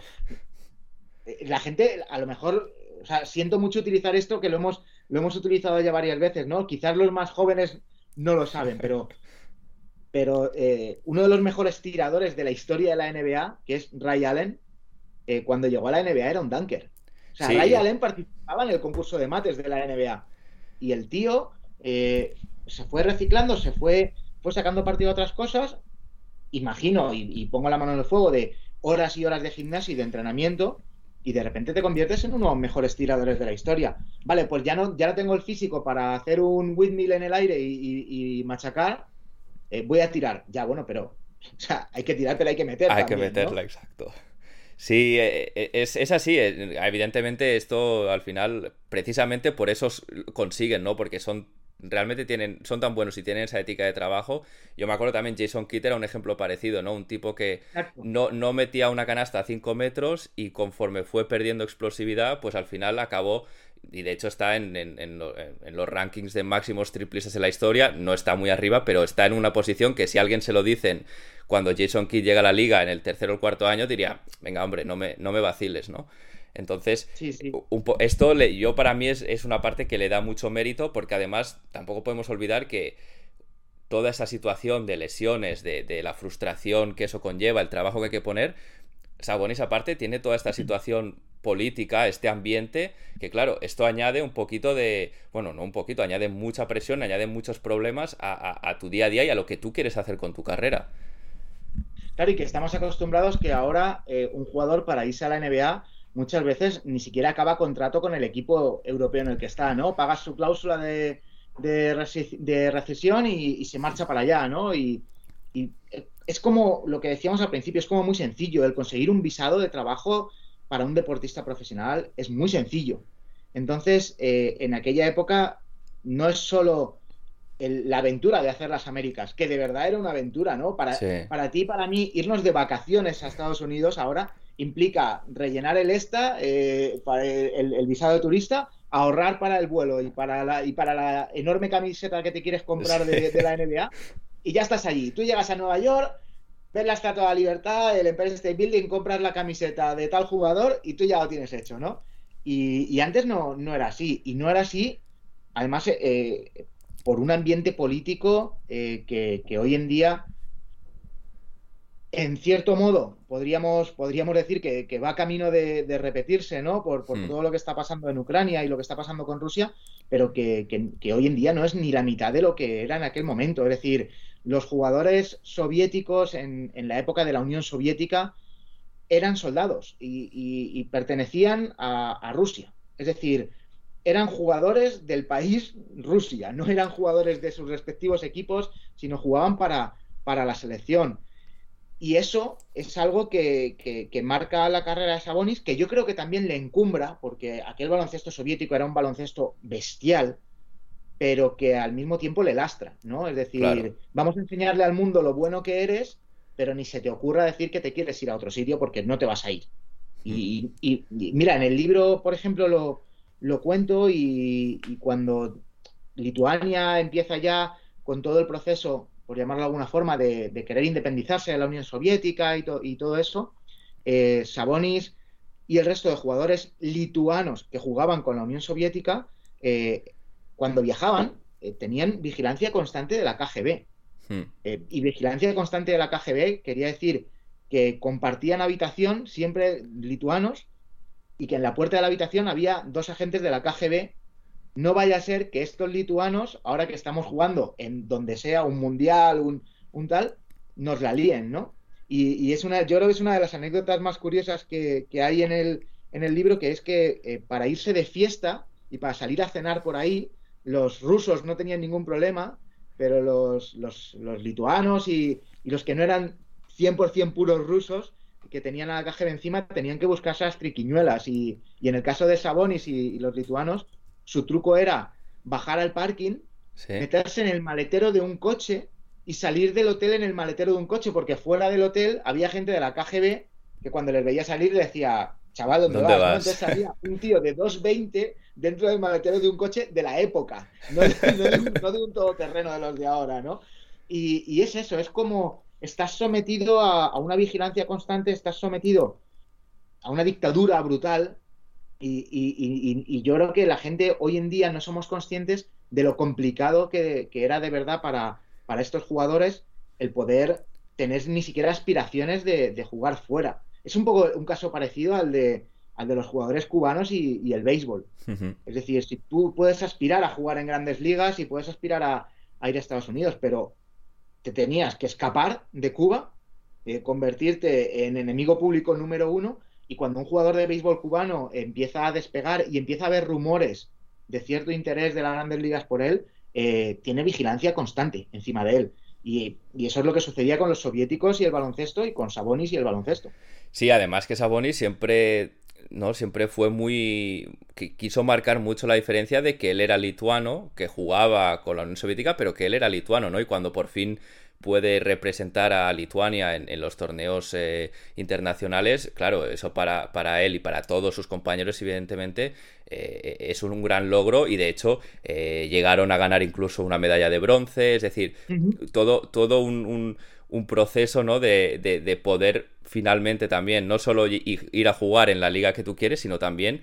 Eh, la gente, a lo mejor, o sea, siento mucho utilizar esto que lo hemos, lo hemos utilizado ya varias veces, ¿no? Quizás los más jóvenes no lo saben, pero pero eh, uno de los mejores tiradores de la historia de la NBA, que es Ray Allen, eh, cuando llegó a la NBA era un dunker. O sea, Ray Allen participaba en el concurso de mates de la NBA. Y el tío eh, se fue reciclando, se fue, fue sacando partido a otras cosas. Imagino, y, pongo la mano en el fuego, de horas y horas de gimnasio y de entrenamiento, y de repente te conviertes en uno de los mejores tiradores de la historia. Vale, pues ya no, ya no tengo el físico para hacer un windmill en el aire y machacar, eh, voy a tirar. Ya, bueno, pero o sea, hay que tirártela, hay que meterla. Hay que meterla, exacto. Sí, eh, eh, es, es, así. Evidentemente, esto al final, precisamente por eso consiguen, ¿no? Porque son realmente tienen, son tan buenos y tienen esa ética de trabajo. Yo me acuerdo también, Jason Kidd era un ejemplo parecido, ¿no? Un tipo que no, no metía una canasta a 5 metros y conforme fue perdiendo explosividad, pues al final acabó y de hecho está en, en, los rankings de máximos triplistas en la historia, no está muy arriba, pero está en una posición que si alguien se lo dicen cuando Jason Kidd llega a la liga en el tercer o cuarto año, diría, venga hombre, no me, no me vaciles, ¿no? Entonces, esto le, yo para mí es, es, una parte que le da mucho mérito porque además tampoco podemos olvidar que toda esa situación de lesiones, de, de la frustración que eso conlleva, el trabajo que hay que poner, Sabonis aparte tiene toda esta situación política, este ambiente, que claro, esto añade un poquito de, bueno, no un poquito, añade mucha presión, añade muchos problemas a, tu día a día y a lo que tú quieres hacer con tu carrera. Claro, y que estamos acostumbrados que ahora eh, un jugador para irse a la NBA muchas veces ni siquiera acaba contrato con el equipo europeo en el que está, ¿no? Paga su cláusula de, de, recesión y, se marcha para allá, ¿no? Y, y es como lo que decíamos al principio, es como muy sencillo. El conseguir un visado de trabajo para un deportista profesional es muy sencillo. Entonces, eh, en aquella época no es solo la aventura de hacer las Américas, que de verdad era una aventura, ¿no? Para, para ti, para mí, irnos de vacaciones a Estados Unidos ahora implica rellenar el ESTA, eh, para el, visado de turista, ahorrar para el vuelo y para la, y para la enorme camiseta que te quieres comprar de, la NBA, y ya estás allí. Tú llegas a Nueva York, ves la Estatua de la Libertad, el Empire State Building, compras la camiseta de tal jugador y tú ya lo tienes hecho, ¿no? Y, antes no, no, era así. Y no era así, además, eh, por un ambiente político eh, que, hoy en día, en cierto modo, podríamos, podríamos decir que, va camino de, repetirse, ¿no? Por, por hmm. todo lo que está pasando en Ucrania y lo que está pasando con Rusia, pero que, hoy en día no es ni la mitad de lo que era en aquel momento. Es decir, los jugadores soviéticos en, la época de la Unión Soviética eran soldados y, pertenecían a, Rusia. Es decir, eran jugadores del país Rusia, no eran jugadores de sus respectivos equipos, sino jugaban para, para la selección. Y eso es algo que, que, marca la carrera de Sabonis, que yo creo que también le encumbra, porque aquel baloncesto soviético era un baloncesto bestial, pero que al mismo tiempo le lastra, ¿no? Es decir, vamos a enseñarle al mundo lo bueno que eres, pero ni se te ocurra decir que te quieres ir a otro sitio porque no te vas a ir. Y, mira, en el libro, por ejemplo, lo, lo cuento y, cuando Lituania empieza ya con todo el proceso, por llamarlo de alguna forma, de, querer independizarse de la Unión Soviética y, y todo eso, eh, Sabonis y el resto de jugadores lituanos que jugaban con la Unión Soviética, eh, cuando viajaban, eh, tenían vigilancia constante de la KGB. Hmm. Y vigilancia constante de la KGB quería decir que compartían habitación siempre lituanos y que en la puerta de la habitación había dos agentes de la KGB. No vaya a ser que estos lituanos, ahora que estamos jugando en donde sea un mundial, un, tal, nos la líen, ¿no? Y, es una, yo creo que es una de las anécdotas más curiosas que, hay en el, en el libro, que es que eh, para irse de fiesta y para salir a cenar por ahí, los rusos no tenían ningún problema, pero los, los, lituanos y, los que no eran 100% puros rusos, que tenían a la KGB encima, tenían que buscarse las triquiñuelas. Y, en el caso de Sabonis y, los lituanos, su truco era bajar al parking, meterse en el maletero de un coche y salir del hotel en el maletero de un coche, porque fuera del hotel había gente de la KGB que cuando les veía salir le decía, chaval, ¿dónde, vas? Entonces salía un tío de 2.20 dentro del maletero de un coche de la época, no de, un todoterreno de los de ahora, ¿no? Y, es eso, es como estás sometido a, una vigilancia constante, estás sometido a una dictadura brutal y, y, yo creo que la gente hoy en día no somos conscientes de lo complicado que, que era de verdad para, para estos jugadores el poder tener ni siquiera aspiraciones de, jugar fuera. Es un poco un caso parecido al de, al de los jugadores cubanos y, el béisbol. Es decir, si tú puedes aspirar a jugar en grandes ligas y puedes aspirar a, ir a Estados Unidos, pero te tenías que escapar de Cuba, eh, convertirte en enemigo público número uno, y cuando un jugador de béisbol cubano empieza a despegar y empieza a haber rumores de cierto interés de las grandes ligas por él, eh, tiene vigilancia constante encima de él. Y, eso es lo que sucedía con los soviéticos y el baloncesto y con Sabonis y el baloncesto. Sí, además que Sabonis siempre, ¿no? Siempre fue muy... quiso marcar mucho la diferencia de que él era lituano, que jugaba con la Unión Soviética, pero que él era lituano, ¿no? Y cuando por fin puede representar a Lituania en, los torneos eh, internacionales, claro, eso para, para, él y para todos sus compañeros, evidentemente, eh, es un, gran logro y de hecho eh, llegaron a ganar incluso una medalla de bronce, es decir, todo, todo un, un, proceso ¿no? de, de, poder finalmente también no solo ir a jugar en la liga que tú quieres, sino también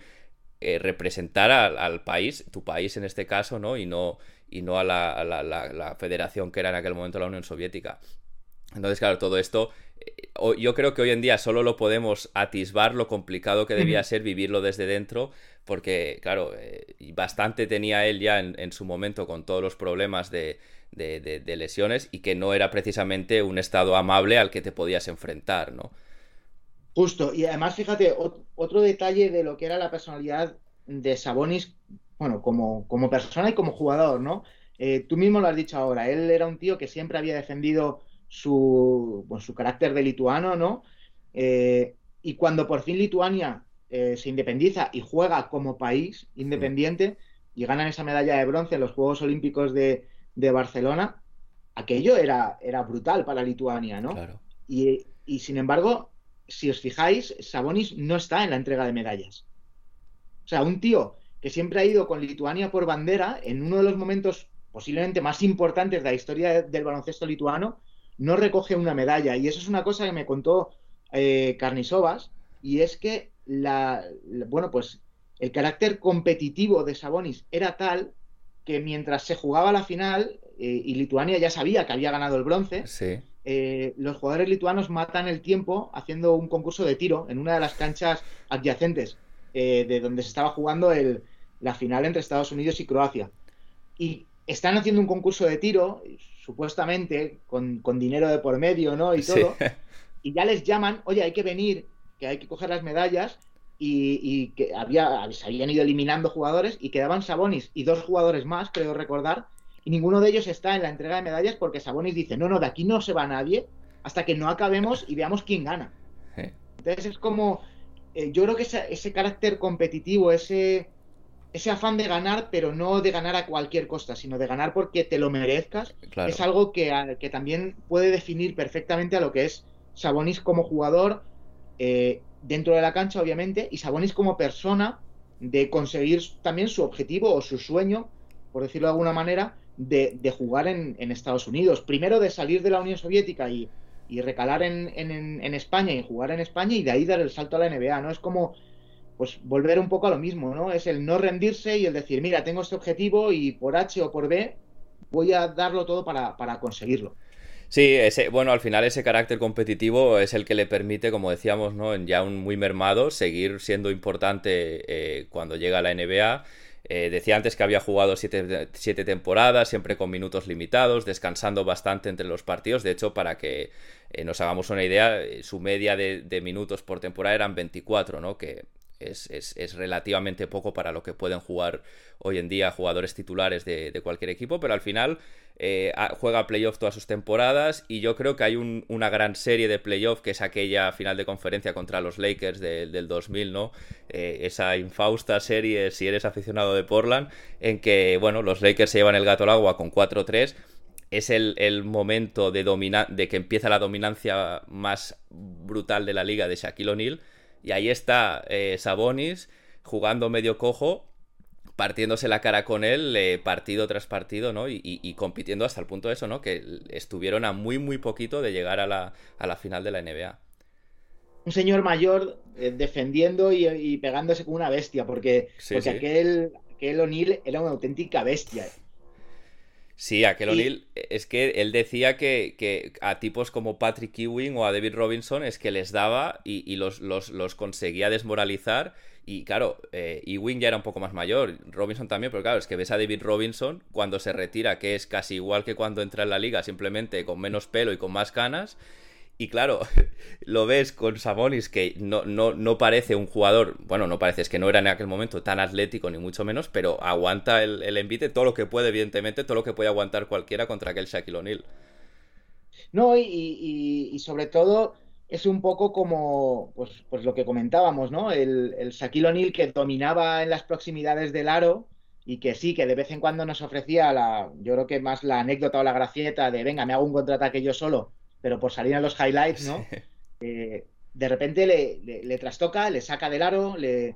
representar al, país, tu país en este caso, ¿no? Y no, y no a la, federación que era en aquel momento la Unión Soviética. Entonces, claro, todo esto, eh, yo creo que hoy en día solo lo podemos atisbar lo complicado que debía ser vivirlo desde dentro, porque, claro, eh, bastante tenía él ya en, su momento con todos los problemas de, lesiones y que no era precisamente un estado amable al que te podías enfrentar, ¿no? Justo, y además, fíjate, otro detalle de lo que era la personalidad de Sabonis bueno, como, como persona y como jugador, ¿no? Eh, tú mismo lo has dicho ahora, él era un tío que siempre había defendido su, su carácter de lituano, ¿no? Eh, y cuando por fin Lituania eh, se independiza y juega como país independiente y ganan esa medalla de bronce en los Juegos Olímpicos de, Barcelona, aquello era, era brutal para Lituania, ¿no? Claro. Y, y sin embargo, si os fijáis, Sabonis no está en la entrega de medallas. O sea, un tío que siempre ha ido con Lituania por bandera en uno de los momentos posiblemente más importantes de la historia del baloncesto lituano, no recoge una medalla. Y eso es una cosa que me contó eh, Carnisovas, y es que la, bueno, pues el carácter competitivo de Sabonis era tal que mientras se jugaba la final eh, y Lituania ya sabía que había ganado el bronce, eh, los jugadores lituanos matan el tiempo haciendo un concurso de tiro en una de las canchas adyacentes. Eh, de donde se estaba jugando el, la final entre Estados Unidos y Croacia. Y están haciendo un concurso de tiro, supuestamente, con, dinero de por medio, ¿no? Y todo. Y ya les llaman, oye, hay que venir, que hay que coger las medallas. Y, que había, se habían ido eliminando jugadores y quedaban Sabonis y dos jugadores más, creo recordar, y ninguno de ellos está en la entrega de medallas porque Sabonis dice, no, no, de aquí no se va nadie hasta que no acabemos y veamos quién gana. Entonces es como, eh, yo creo que ese, carácter competitivo, ese, ese afán de ganar, pero no de ganar a cualquier costa, sino de ganar porque te lo merezcas, es algo que, que, también puede definir perfectamente a lo que es Sabonis como jugador. Eh, dentro de la cancha, obviamente, y Sabonis como persona de conseguir también su objetivo o su sueño, por decirlo de alguna manera, de, jugar en, Estados Unidos. Primero de salir de la Unión Soviética y, recalar en, en, España y jugar en España y de ahí dar el salto a la NBA, ¿no? Es como pues volver un poco a lo mismo, ¿no? Es el no rendirse y el decir, mira, tengo este objetivo y por H o por B voy a darlo todo para, para conseguirlo. Sí, ese, bueno, al final ese carácter competitivo es el que le permite, como decíamos, ¿no? En ya un muy mermado, seguir siendo importante eh, cuando llega a la NBA. Eh, decía antes que había jugado siete, temporadas, siempre con minutos limitados, descansando bastante entre los partidos. De hecho, para que eh, nos hagamos una idea, su media de, de, minutos por temporada eran 24, ¿no? Que es, relativamente poco para lo que pueden jugar hoy en día jugadores titulares de, cualquier equipo, pero al final eh, juega playoff todas sus temporadas y yo creo que hay una gran serie de playoff que es aquella final de conferencia contra los Lakers del 2000, ¿no? Eh, esa infausta serie, si eres aficionado de Portland, en que, bueno, los Lakers se llevan el gato al agua con 4-3 es el, momento de, de que empieza la dominancia más brutal de la liga de Shaquille O'Neal y ahí está eh, Sabonis jugando medio cojo, partiéndose la cara con él eh, partido tras partido, ¿no? Y, compitiendo hasta el punto de eso, ¿no? Que estuvieron a muy, muy poquito de llegar a la, final de la NBA. Un señor mayor eh, defendiendo y, pegándose como una bestia, porque, aquel, aquel O'Neill era una auténtica bestia. Sí, aquel O'Neill, es que él decía que, a tipos como Patrick Ewing o a David Robinson es que les daba y, los, los, conseguía desmoralizar. Y claro, eh, Ewing ya era un poco más mayor, Robinson también, pero claro, es que ves a David Robinson cuando se retira, que es casi igual que cuando entra en la liga, simplemente con menos pelo y con más canas. Y claro, lo ves con Sabonis que no, no, no, parece un jugador, bueno, no parece, es que no era en aquel momento tan atlético ni mucho menos, pero aguanta el, el envite todo lo que puede, evidentemente, todo lo que puede aguantar cualquiera contra aquel Shaquille O'Neal. No, y, y, sobre todo es un poco como pues, pues lo que comentábamos, ¿no? El, el Shaquille O'Neal que dominaba en las proximidades del aro y que sí, que de vez en cuando nos ofrecía la, yo creo que más la anécdota o la gracieta de venga, me hago un contraataque yo solo pero por salir en los highlights, ¿no? Eh, de repente le, trastoca, le saca del aro, le,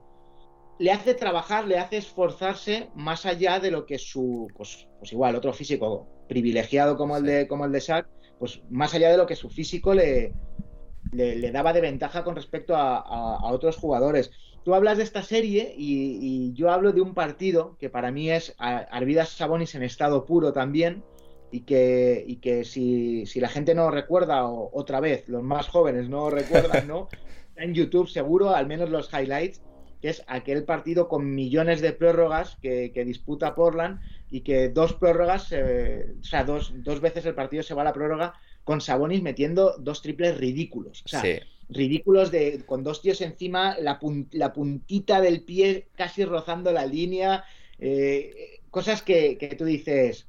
le hace trabajar, le hace esforzarse más allá de lo que su, pues, pues igual, otro físico privilegiado como el de, como el de Shaq, pues más allá de lo que su físico le, le, daba de ventaja con respecto a, otros jugadores. Tú hablas de esta serie y, yo hablo de un partido que para mí es Arvidas Sabonis en estado puro también, y que, y que si, si, la gente no recuerda, o otra vez, los más jóvenes no recuerdan, ¿no? en YouTube seguro, al menos los highlights, que es aquel partido con millones de prórrogas que, disputa Portland y que dos prórrogas, o sea, dos, dos, veces el partido se va a la prórroga con Sabonis metiendo dos triples ridículos. O sea, ridículos de con dos tíos encima, la, la, puntita del pie casi rozando la línea. Eh, cosas que, que tú dices,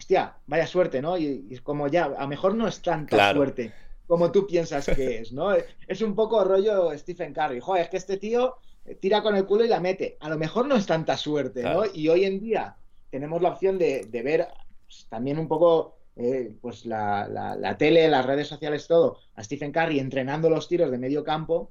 hostia, vaya suerte, ¿no? Y, como ya, a lo mejor no es tanta suerte como tú piensas que es, ¿no? Es un poco rollo Stephen Curry. Joder, es que este tío tira con el culo y la mete. A lo mejor no es tanta suerte, ¿no? Y hoy en día tenemos la opción de, ver pues, también un poco eh, pues la, la, tele, las redes sociales, todo, a Stephen Curry entrenando los tiros de medio campo.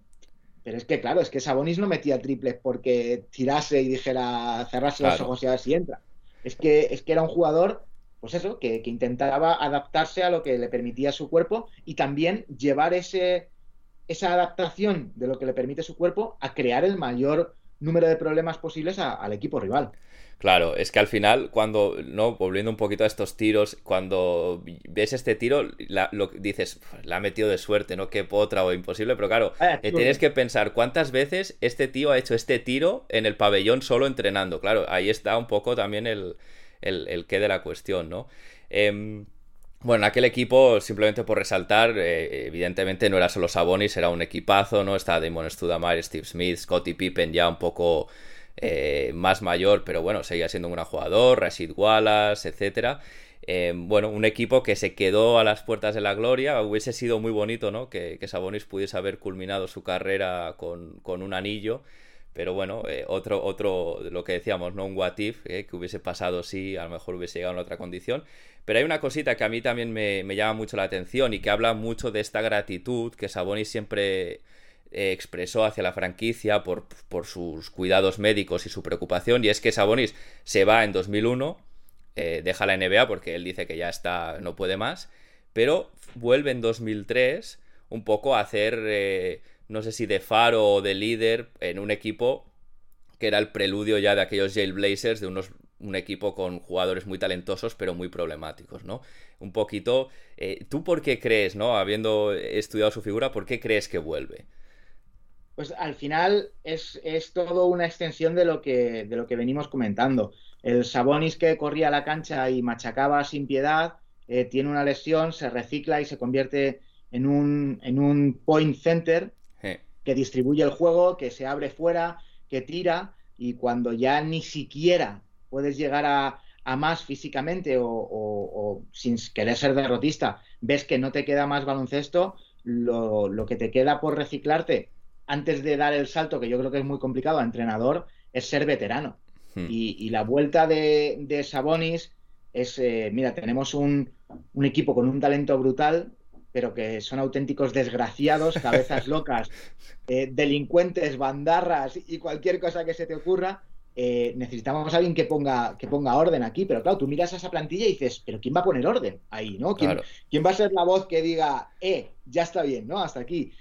Pero es que, claro, es que Sabonis no metía triples porque tirase y dijera cerrarse los ojos y a ver si entra. Es que, es que era un jugador pues eso, que, intentaba adaptarse a lo que le permitía su cuerpo y también llevar ese, esa adaptación de lo que le permite su cuerpo a crear el mayor número de problemas posibles al equipo rival. Claro, es que al final, cuando, no, volviendo un poquito a estos tiros, cuando ves este tiro, lo dices, la ha metido de suerte, ¿no? Qué potra o imposible, pero claro, eh, tienes que pensar cuántas veces este tío ha hecho este tiro en el pabellón solo entrenando. Claro, ahí está un poco también el, el, qué de la cuestión, ¿no? Em, bueno, aquel equipo, simplemente por resaltar, eh, evidentemente no era solo Sabonis, era un equipazo, ¿no? Estaba Damon Studamire, Steve Smith, Scottie Pippen ya un poco eh, más mayor, pero bueno, seguía siendo un gran jugador, Rashid Wallace, etcétera. Em, bueno, un equipo que se quedó a las puertas de la gloria. Hubiese sido muy bonito, ¿no? Que, Sabonis pudiese haber culminado su carrera con un anillo. Pero bueno, eh, otro, otro, lo que decíamos, ¿no? Un what if, eh, que hubiese pasado si a lo mejor hubiese llegado en otra condición. Pero hay una cosita que a mí también me, llama mucho la atención y que habla mucho de esta gratitud que Sabonis siempre eh, expresó hacia la franquicia por, por, sus cuidados médicos y su preocupación, y es que Sabonis se va en 2001, eh, deja la NBA porque él dice que ya está, no puede más, pero vuelve en 2003 un poco a hacer, no sé si de faro o de líder en un equipo que era el preludio ya de aquellos Jailblazers, de unos, un equipo con jugadores muy talentosos pero muy problemáticos, ¿no? Un poquito, ¿tú por qué crees, ¿no? Habiendo estudiado su figura, ¿por qué crees que vuelve? pues al final es, todo una extensión de lo, que, de lo que venimos comentando. El Sabonis que corría la cancha y machacaba sin piedad, eh, tiene una lesión, se recicla y se convierte en un, en un point center que distribuye el juego, que se abre fuera, que tira, y cuando ya ni siquiera puedes llegar a, más físicamente o, sin querer ser derrotista, ves que no te queda más baloncesto, lo, lo que te queda por reciclarte antes de dar el salto, que yo creo que es muy complicado a entrenador, es ser veterano. Hmm. Y, la vuelta de, Sabonis es, eh, mira, tenemos un, equipo con un talento brutal, pero que son auténticos desgraciados, cabezas locas, eh, delincuentes, bandarras y cualquier cosa que se te ocurra. Eh, necesitamos a alguien que ponga, que ponga orden aquí, pero claro, tú miras a esa plantilla y dices, pero ¿quién va a poner orden ahí, no? ¿Quién, ¿quién va a ser la voz que diga, eh, ya está bien, ¿no? Hasta aquí?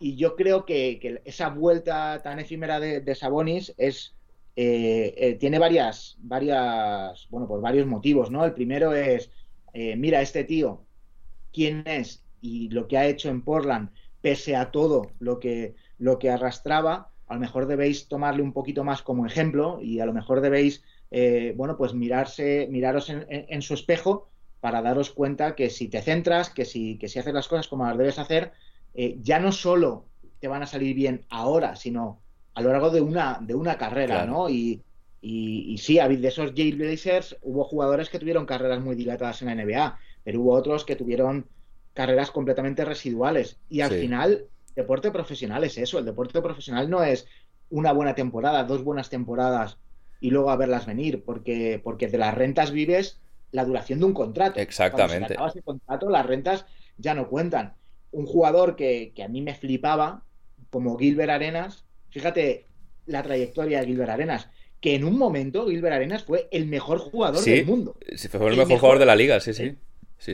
y yo creo que, esa vuelta tan efímera de, Sabonis es eh, eh, tiene varias, varias, bueno, pues varios motivos, ¿no? El primero es, mira, este tío, quién es y lo que ha hecho en Portland, pese a todo lo que, lo que arrastraba, a lo mejor debéis tomarle un poquito más como ejemplo y a lo mejor debéis, bueno, pues mirarse, miraros en, su espejo para daros cuenta que si te centras, que si, que si haces las cosas como las debes hacer, eh, ya no solo te van a salir bien ahora, sino a lo largo de una, de una carrera, ¿no? Y, y, y, sí, de esos Blazers hubo jugadores que tuvieron carreras muy dilatadas en la NBA, pero hubo otros que tuvieron carreras completamente residuales. Y al final, deporte profesional es eso. El deporte profesional no es una buena temporada, dos buenas temporadas y luego a verlas venir, porque, porque de las rentas vives la duración de un contrato. Exactamente. Cuando se contrato, las rentas ya no cuentan un jugador que, a mí me flipaba, como Gilbert Arenas, fíjate la trayectoria de Gilbert Arenas, que en un momento Gilbert Arenas fue el mejor jugador del mundo. Sí, fue el, mejor, jugador de la liga, sí, sí.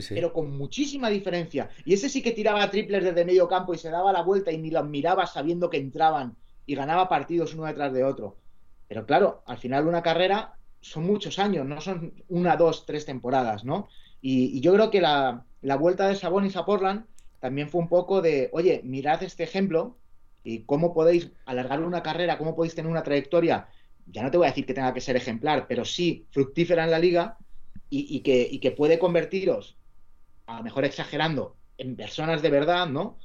Pero con muchísima diferencia. Y ese sí que tiraba triples desde medio campo y se daba la vuelta y ni los miraba sabiendo que entraban y ganaba partidos uno detrás de otro. Pero claro, al final una carrera son muchos años, no son una, dos, tres temporadas, ¿no? Y, yo creo que la, la vuelta de Sabonis a Portland también fue un poco de, oye, mirad este ejemplo y cómo podéis alargar una carrera, cómo podéis tener una trayectoria, ya no te voy a decir que tenga que ser ejemplar, pero sí fructífera en la liga y, que, que puede convertiros, a lo mejor exagerando, en personas de verdad, ¿no?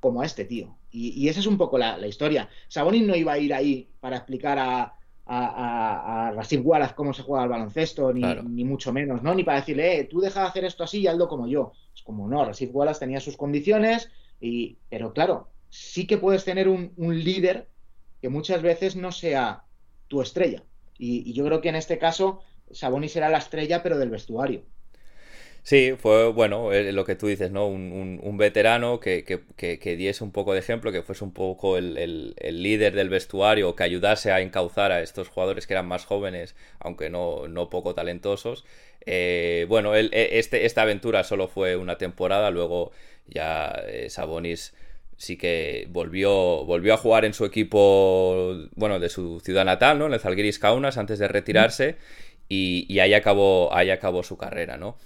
Como a este tío. Y, esa es un poco la, historia. Sabonis no iba a ir ahí para explicar a, a, a Wallace cómo se juega el baloncesto, ni, ni, mucho menos, ¿no? Ni para decirle, eh, tú deja de hacer esto así y hazlo como yo. Es como, no, Rasif Wallace tenía sus condiciones, y, pero claro, sí que puedes tener un, líder que muchas veces no sea tu estrella. Y, y, yo creo que en este caso Sabonis será la estrella, pero del vestuario. Sí, fue bueno eh, lo que tú dices, ¿no? Un, veterano que, que, diese un poco de ejemplo, que fuese un poco el, líder del vestuario, que ayudase a encauzar a estos jugadores que eran más jóvenes, aunque no, no poco talentosos. Eh, bueno, e, este, esta aventura solo fue una temporada, luego ya eh, Sabonis sí que volvió, volvió a jugar en su equipo, bueno, de su ciudad natal, ¿no? En el Zalgiris Kaunas antes de retirarse y, ahí, acabó, ahí acabó su carrera, ¿no?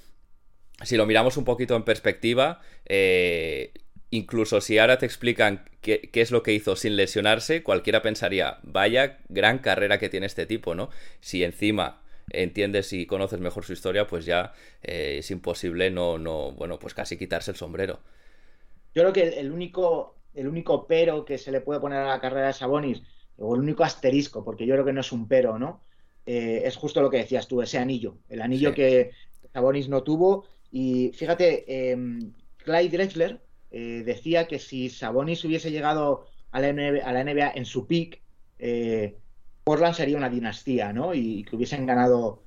si lo miramos un poquito en perspectiva, eh, incluso si ahora te explican qué, es lo que hizo sin lesionarse, cualquiera pensaría, vaya gran carrera que tiene este tipo, ¿no? Si encima entiendes y conoces mejor su historia, pues ya eh, es imposible no, no, bueno, pues casi quitarse el sombrero. Yo creo que el único, el único pero que se le puede poner a la carrera de Sabonis, o el único asterisco, porque yo creo que no es un pero, ¿no? Eh, es justo lo que decías tú, ese anillo. El anillo que Sabonis no tuvo y fíjate, eh, Clyde Drexler eh, decía que si Sabonis hubiese llegado a la NBA, en su peak, eh, Portland sería una dinastía, ¿no? Y que hubiesen ganado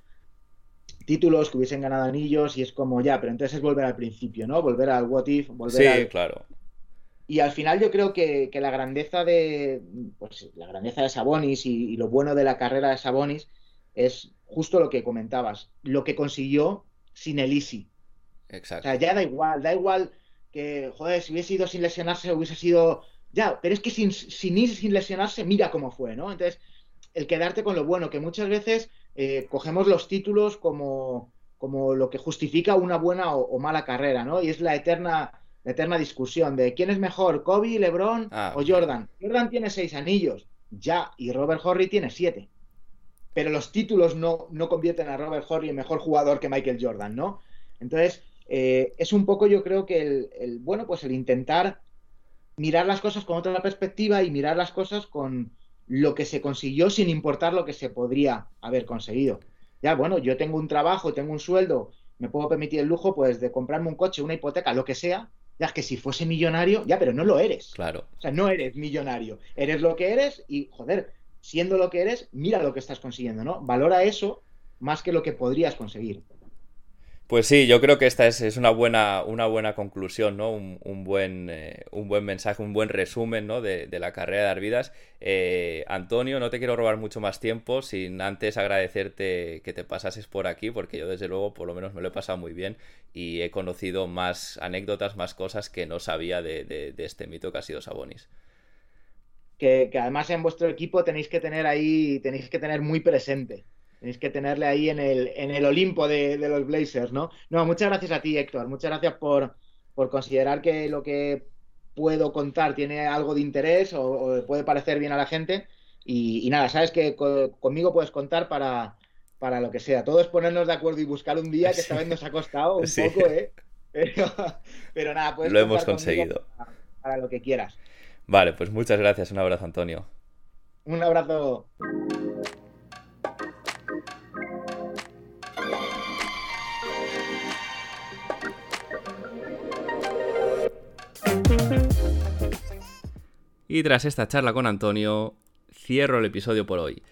títulos, que hubiesen ganado anillos, y es como ya, pero entonces es volver al principio, ¿no? Volver al what if, volver sí, claro. Y al final yo creo que, la grandeza de pues, la grandeza de Sabonis y, y, lo bueno de la carrera de Sabonis es justo lo que comentabas, lo que consiguió sin el Easy. Exacto. O sea, ya da igual, da igual que, joder, si hubiese ido sin lesionarse, hubiese sido. Ya, pero es que sin, sin ir sin lesionarse, mira cómo fue, ¿no? Entonces, el quedarte con lo bueno, que muchas veces eh, cogemos los títulos como, como lo que justifica una buena o, mala carrera, ¿no? Y es la eterna, eterna discusión de quién es mejor, Kobe, LeBron ah, o Jordan. Jordan tiene seis anillos, ya, y Robert Horry tiene siete. Pero los títulos no, no convierten a Robert Horry en mejor jugador que Michael Jordan, ¿no? Entonces, eh, es un poco, yo creo que el, bueno, pues el intentar mirar las cosas con otra perspectiva y mirar las cosas con lo que se consiguió sin importar lo que se podría haber conseguido. Ya, bueno, yo tengo un trabajo, tengo un sueldo, me puedo permitir el lujo, pues, de comprarme un coche, una hipoteca, lo que sea. Ya es que si fuese millonario, ya, pero no lo eres. Claro. O sea, no eres millonario. Eres lo que eres y, joder, siendo lo que eres, mira lo que estás consiguiendo, ¿no? Valora eso más que lo que podrías conseguir. Pues sí, yo creo que esta es, una, buena, una buena conclusión, ¿no? Un, buen, eh, un buen mensaje, un buen resumen ¿no? de, la carrera de Arvidas. Eh, Antonio, no te quiero robar mucho más tiempo sin antes agradecerte que te pasases por aquí, porque yo desde luego por lo menos me lo he pasado muy bien y he conocido más anécdotas, más cosas que no sabía de, este mito que ha sido Sabonis. Que, que además en vuestro equipo tenéis que tener ahí, tenéis que tener muy presente Tenéis que tenerle ahí en el, en el Olimpo de, los Blazers, ¿no? No, muchas gracias a ti, Héctor. Muchas gracias por, por considerar que lo que puedo contar tiene algo de interés o, puede parecer bien a la gente. Y, nada, sabes que conmigo puedes contar para, para lo que sea. Todo es ponernos de acuerdo y buscar un día que esta vez nos ha costado un poco, ¿eh? Pero, nada, puedes Lo hemos conseguido. para lo que quieras. Vale, pues muchas gracias. Un abrazo, Antonio. Un abrazo. Y tras esta charla con Antonio, cierro el episodio por hoy.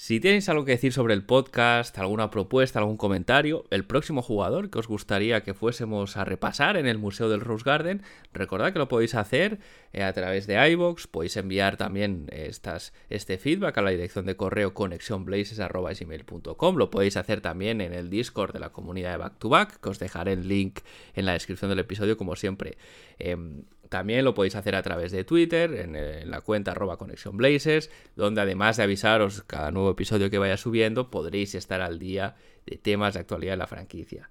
Si tenéis algo que decir sobre el podcast, alguna propuesta, algún comentario, el próximo jugador que os gustaría que fuésemos a repasar en el Museo del Rose Garden, recordad que lo podéis hacer eh, a través de iVoox, podéis enviar también estas, este feedback a la dirección de correo conexionblazes.com, lo podéis hacer también en el Discord de la comunidad de Back to Back, que os dejaré el link en la descripción del episodio como siempre. Em, también lo podéis hacer a través de Twitter, en, la cuenta arroba Blazers, donde además de avisaros cada nuevo episodio que vaya subiendo, podréis estar al día de temas de actualidad de la franquicia.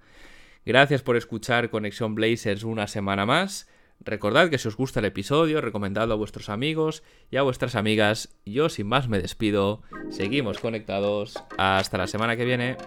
Gracias por escuchar Conexión Blazers una semana más. Recordad que si os gusta el episodio, recomendadlo a vuestros amigos y a vuestras amigas. Yo sin más me despido. Seguimos conectados. Hasta la semana que viene.